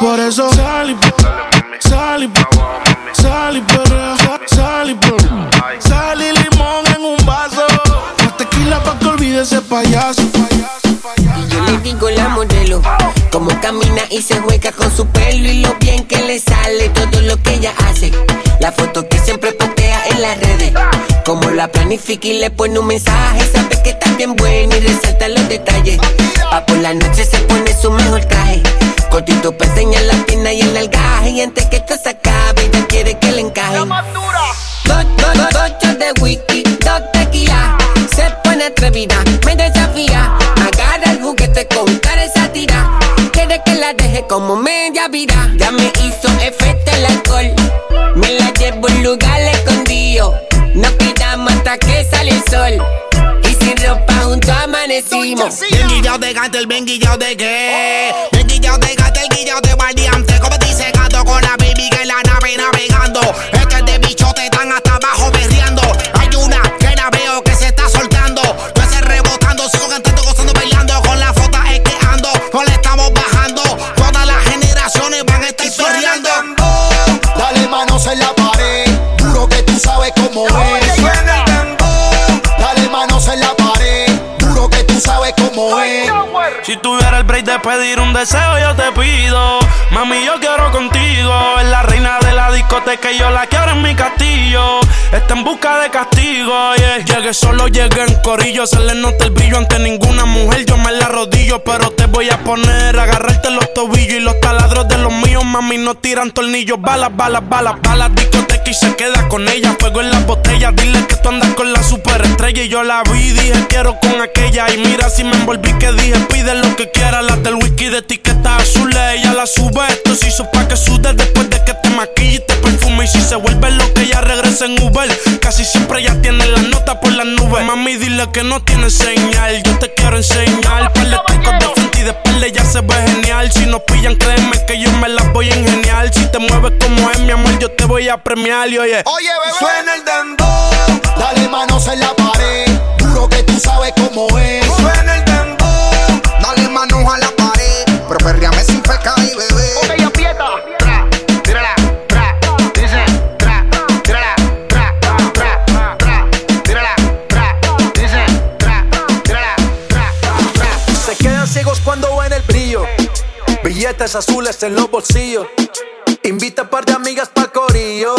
Por eso sal y sal y sal y sal y. Sal y limón en un vaso. Más tequila pa' que olvide ese payaso. Y digo la modelo Cómo camina y se juega con su pelo Y lo bien que le sale todo lo que ella hace La foto que siempre postea en las redes. Como la planifica y le pone un mensaje, sabe que está bien buena y resalta los detalles. Pa' por la noche se pone su mejor traje. Cortito para enseñar la pierna y el algaje. Y antes que esto se acabe, ella quiere que le encaje. Dos, dos, dos, dos de whisky, dos tequila. Se pone atrevida, me desafía. La deje como media vida. Ya me hizo efecto el alcohol. Me la llevo a un lugar escondido. Nos quedamos hasta que sale el sol. Y sin ropa junto amanecimos. Bien guillado de gato, el bien guillado de qué. Bien guillado de gato, el guillado de guardiante. Tú sabes cómo es. Suena el tambor. Dale manos en la pared, juro que tú sabes cómo es. Si tuviera el break de pedir un deseo, yo te pido. Mami, yo quiero contigo. Es la reina de la discoteca y yo la quiero en mi castillo. Está en busca de castigo, yeah. Llegué solo, llegué en corillo. Se le nota el brillo ante ninguna mujer. Yo me la rodillo, pero te voy a poner. Agarrarte los tobillos y los taladros de los míos. Mami, no tiran tornillos. Balas, balas, balas, balas. Discoteca y se queda con ella. Fuego en las botellas. Dile que tú andas con la superestrella. Y yo la vi, dije quiero con aquella. Y mira si me envolví que dije pide lo que quiera. Las del whisky de etiqueta azul. Ella la sube. Esto se hizo pa' que sude después de que te maquille y te perfume. Y si se vuelve lo que ella regresa en Uber. Casi siempre ella tiene la nota por las nubes. Mami, dile que no tiene señal. Yo te quiero enseñar. Par de trucos de frente y de ya se ve genial. Si nos pillan, créeme que yo me las voy a ingeniar. Si te mueves como es, mi amor, yo te voy a premiar. Y oye, Oye, bebé. Suena el tambor. Dale manos en la pared. Juro que tú sabes cómo es. Suena el tambor. Dale manos a la pared, pero perreame sin pecar y bebé. Ok, aprieta. Tra, tírala, tra, dice, tra, tírala, tra, tra, tra, tírala, tra, dice, tra, tírala, tra, tra. Se quedan ciegos cuando ven el brillo. Billetes azules en los bolsillos. Invita a par de amigas pa'l corillo.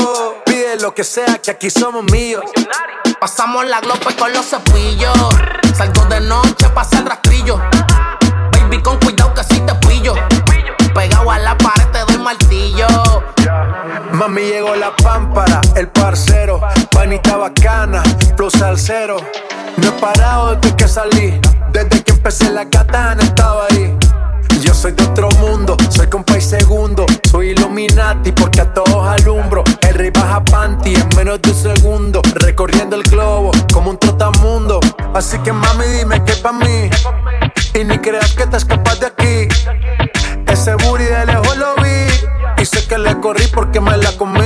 Pide lo que sea, que aquí somos míos. Pasamos la glope con los cepillos. Salgo de noche, pasa el rastrillo. Baby, con cuidado que si te pillo. Pegado a la pared, te doy martillo. Mami llegó la pámpara, el parcero, panita bacana, plus al cero. No he parado desde que salí, desde que empecé la katana estaba ahí. Soy de otro mundo, soy compa y segundo, soy Illuminati porque a todos alumbro. El rey baja panty en menos de un segundo, recorriendo el globo como un trotamundo. Así que mami dime que pa' mí, y ni creas que te escapas de aquí. Ese booty de lejos lo vi Y sé que le corrí porque me la comí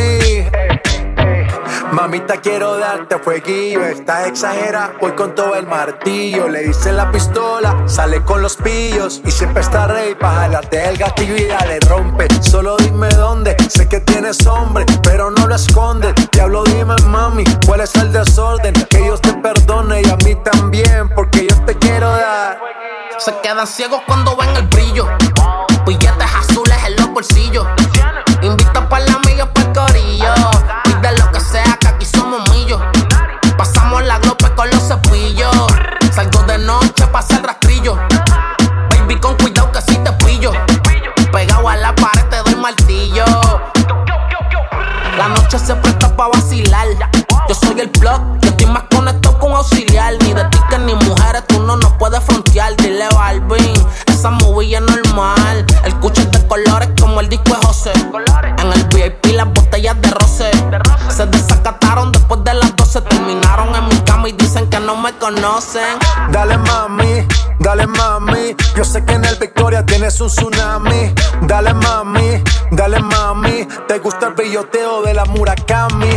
Mamita quiero darte fueguillo Estás exagera, voy con todo el martillo Le hice la pistola, sale con los pillos Y siempre está rey pa' jalarte el gatillo y dale rompe Solo dime dónde, sé que tienes hombre Pero no lo escondes, diablo dime mami ¿Cuál es el desorden? Que Dios te perdone y a mí también Porque yo te quiero dar Se quedan ciegos cuando ven el brillo. Billetes azules en los bolsillos. Invita pa' la Yo estoy más conectado con auxiliar. Ni de tickets ni mujeres, tú no nos puedes frontear. Dile Balvin, esa movie es normal. El cucho de colores como el disco de José. En el VIP las botellas de roce. Se desacataron después de las 12. Terminaron en mi cama y dicen que no me conocen. Dale mami, dale mami. Yo sé que en el Victoria tienes un tsunami. Dale mami, dale mami. Te gusta el brilloteo de la Murakami.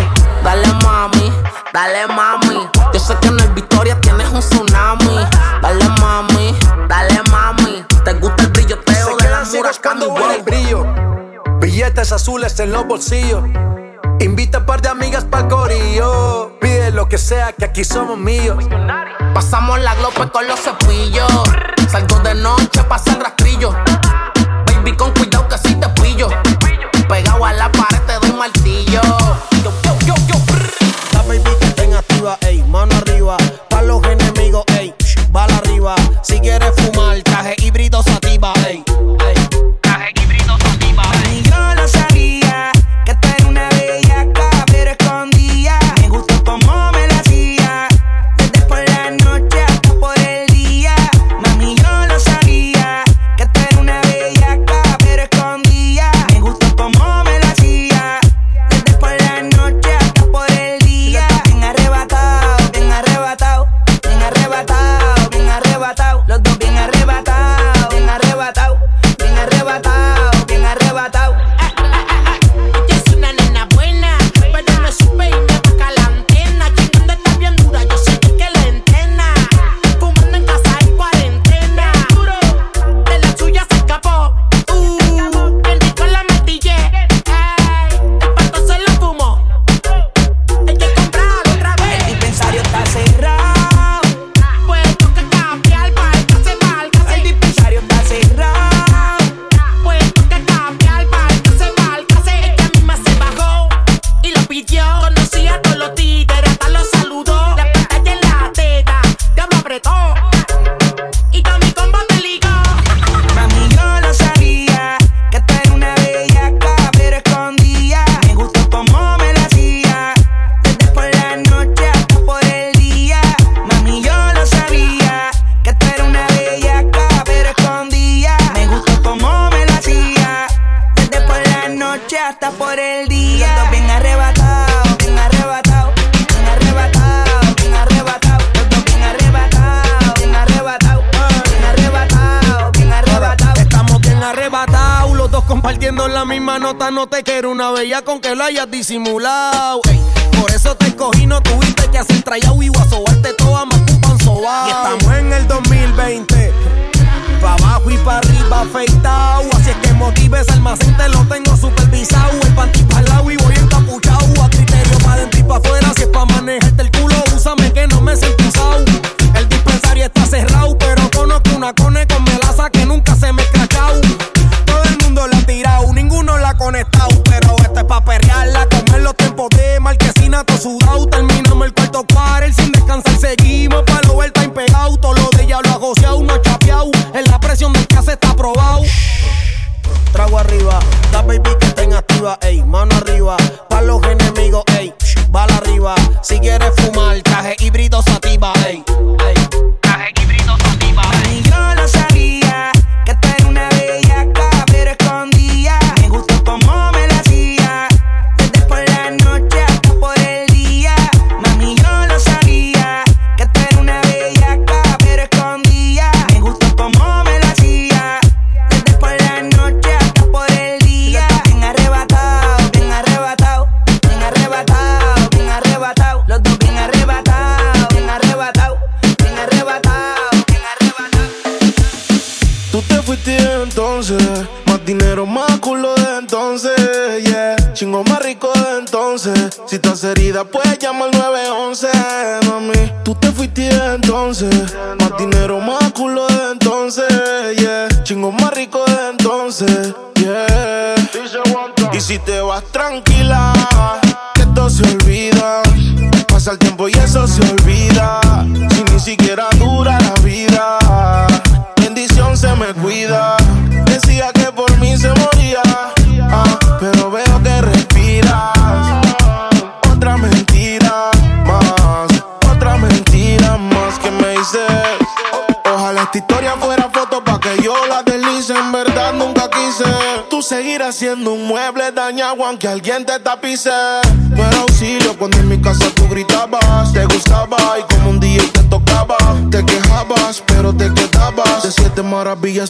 Dale mami. Yo sé que en el Victoria tienes un tsunami. Dale mami, dale mami. Te gusta el brilloteo de la quedan ciegos cuando el brillo. Billetes azules en los bolsillos. Invita a par de amigas pa'l corillo. Pide lo que sea, que aquí somos míos. Pasamos la glope con los cepillos. Salgo de noche, pasa el rastrillo. Baby, con cuidado que si te pillo.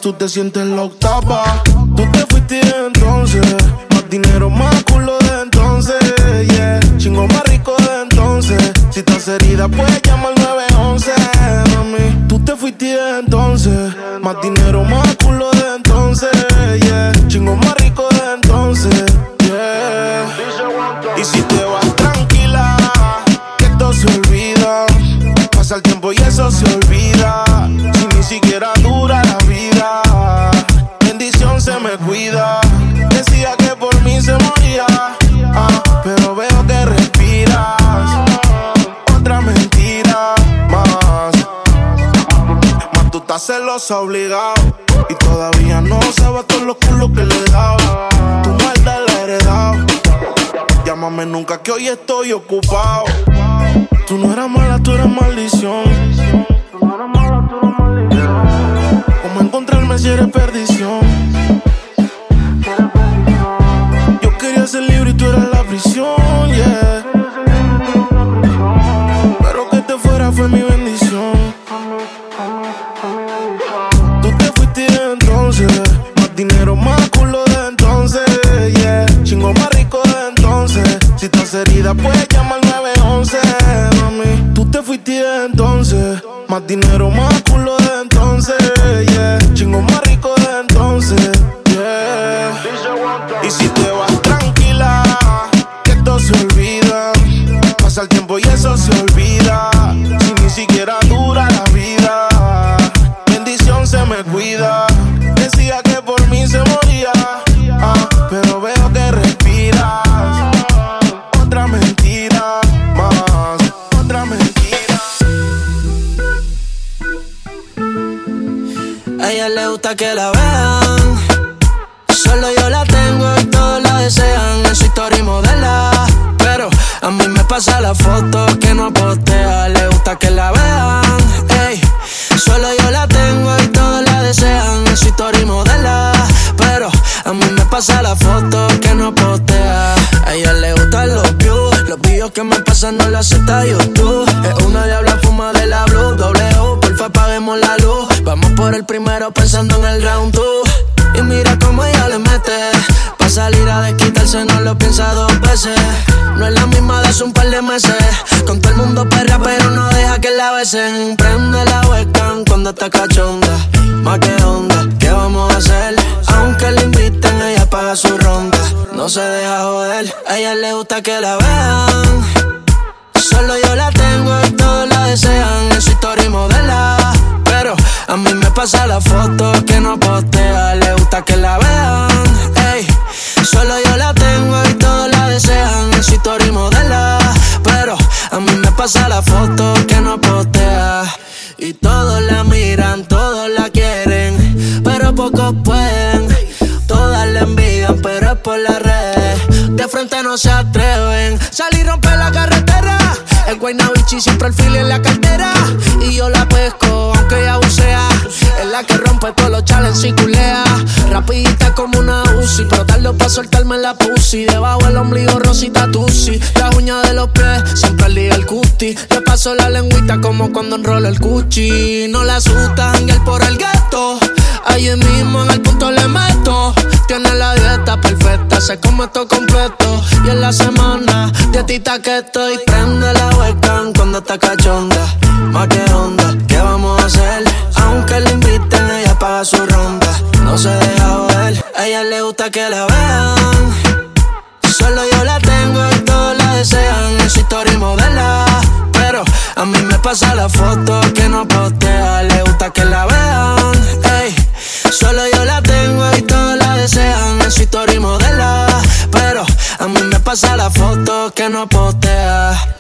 tú te sientes loco Decía que por mí se moría, ah, pero veo que respiras. Otra mentira más. Más tú estás celosa, obligado. Y todavía no sabes todos los culos que le he dado. Tu maldad la he heredado. Llámame nunca que hoy estoy ocupado. Tú no eras mala, tú eras maldición. Tú no eras mala, tú eras maldición. ¿Cómo encontrarme si eres perdición? vida, puedes llamar 911, mami. Tú te fuiste entonces, más dinero, más culo que la vean. Solo yo la tengo, todos la desean. En su historia y modela. Pero a mí me pasa la foto que no postea. Le gusta que la vean. Ey, solo yo la tengo y todos la desean. En su historia y modela. Pero a mí me pasa la foto que no postea. A ella le gustan los views. Los videos que me pasan no lo acepta YouTube. Es una diabla por el primero pensando en el round two. Y mira cómo ella le mete. Pa' salir a desquitarse no lo piensa dos veces. No es la misma de un par de meses. Con todo el mundo perra, pero no deja que la besen. Prende la webcam cuando está cachonda. Más que onda, ¿qué vamos a hacer? Aunque le inviten, ella paga su ronda. No se deja joder, a ella le gusta que la vean. Solo yo la tengo y todos la desean pasa la foto que no postea. Le gusta que la vean. Ey, solo yo la tengo y todos la desean. En historia modela. Pero a mí me pasa la foto que no postea. Y todos la miran, todos la quieren. Pero pocos pueden. Todas la envidian, pero es por las redes. De frente no se atreven. Salir romper la carretera. El Guaynabichi siempre el fili en la cartera. Y yo la pesco, rompe todos los challenges y culea. Rapidita como una Uzi. Pero para soltarme la pussy. Debajo el ombligo rosita tusi. Las uñas de los pies, siempre día el cuti. Le paso la lengüita como cuando enrola el cuchi. No la asustan, el por el gueto. Ahí mismo en el punto le meto. Tiene la dieta perfecta, se come esto completo. Y en la semana, dietita que estoy. Prende la webcam cuando está cachonda. Más que onda, ¿qué vamos a hacer? A ella le gusta que la vean. Solo yo la tengo y todos la desean. En su historia modela. Pero a mí me pasa la foto que no postea. Le gusta que la vean. Ey, solo yo la tengo y todos la desean. En su historia modela. Pero a mí me pasa la foto que no postea.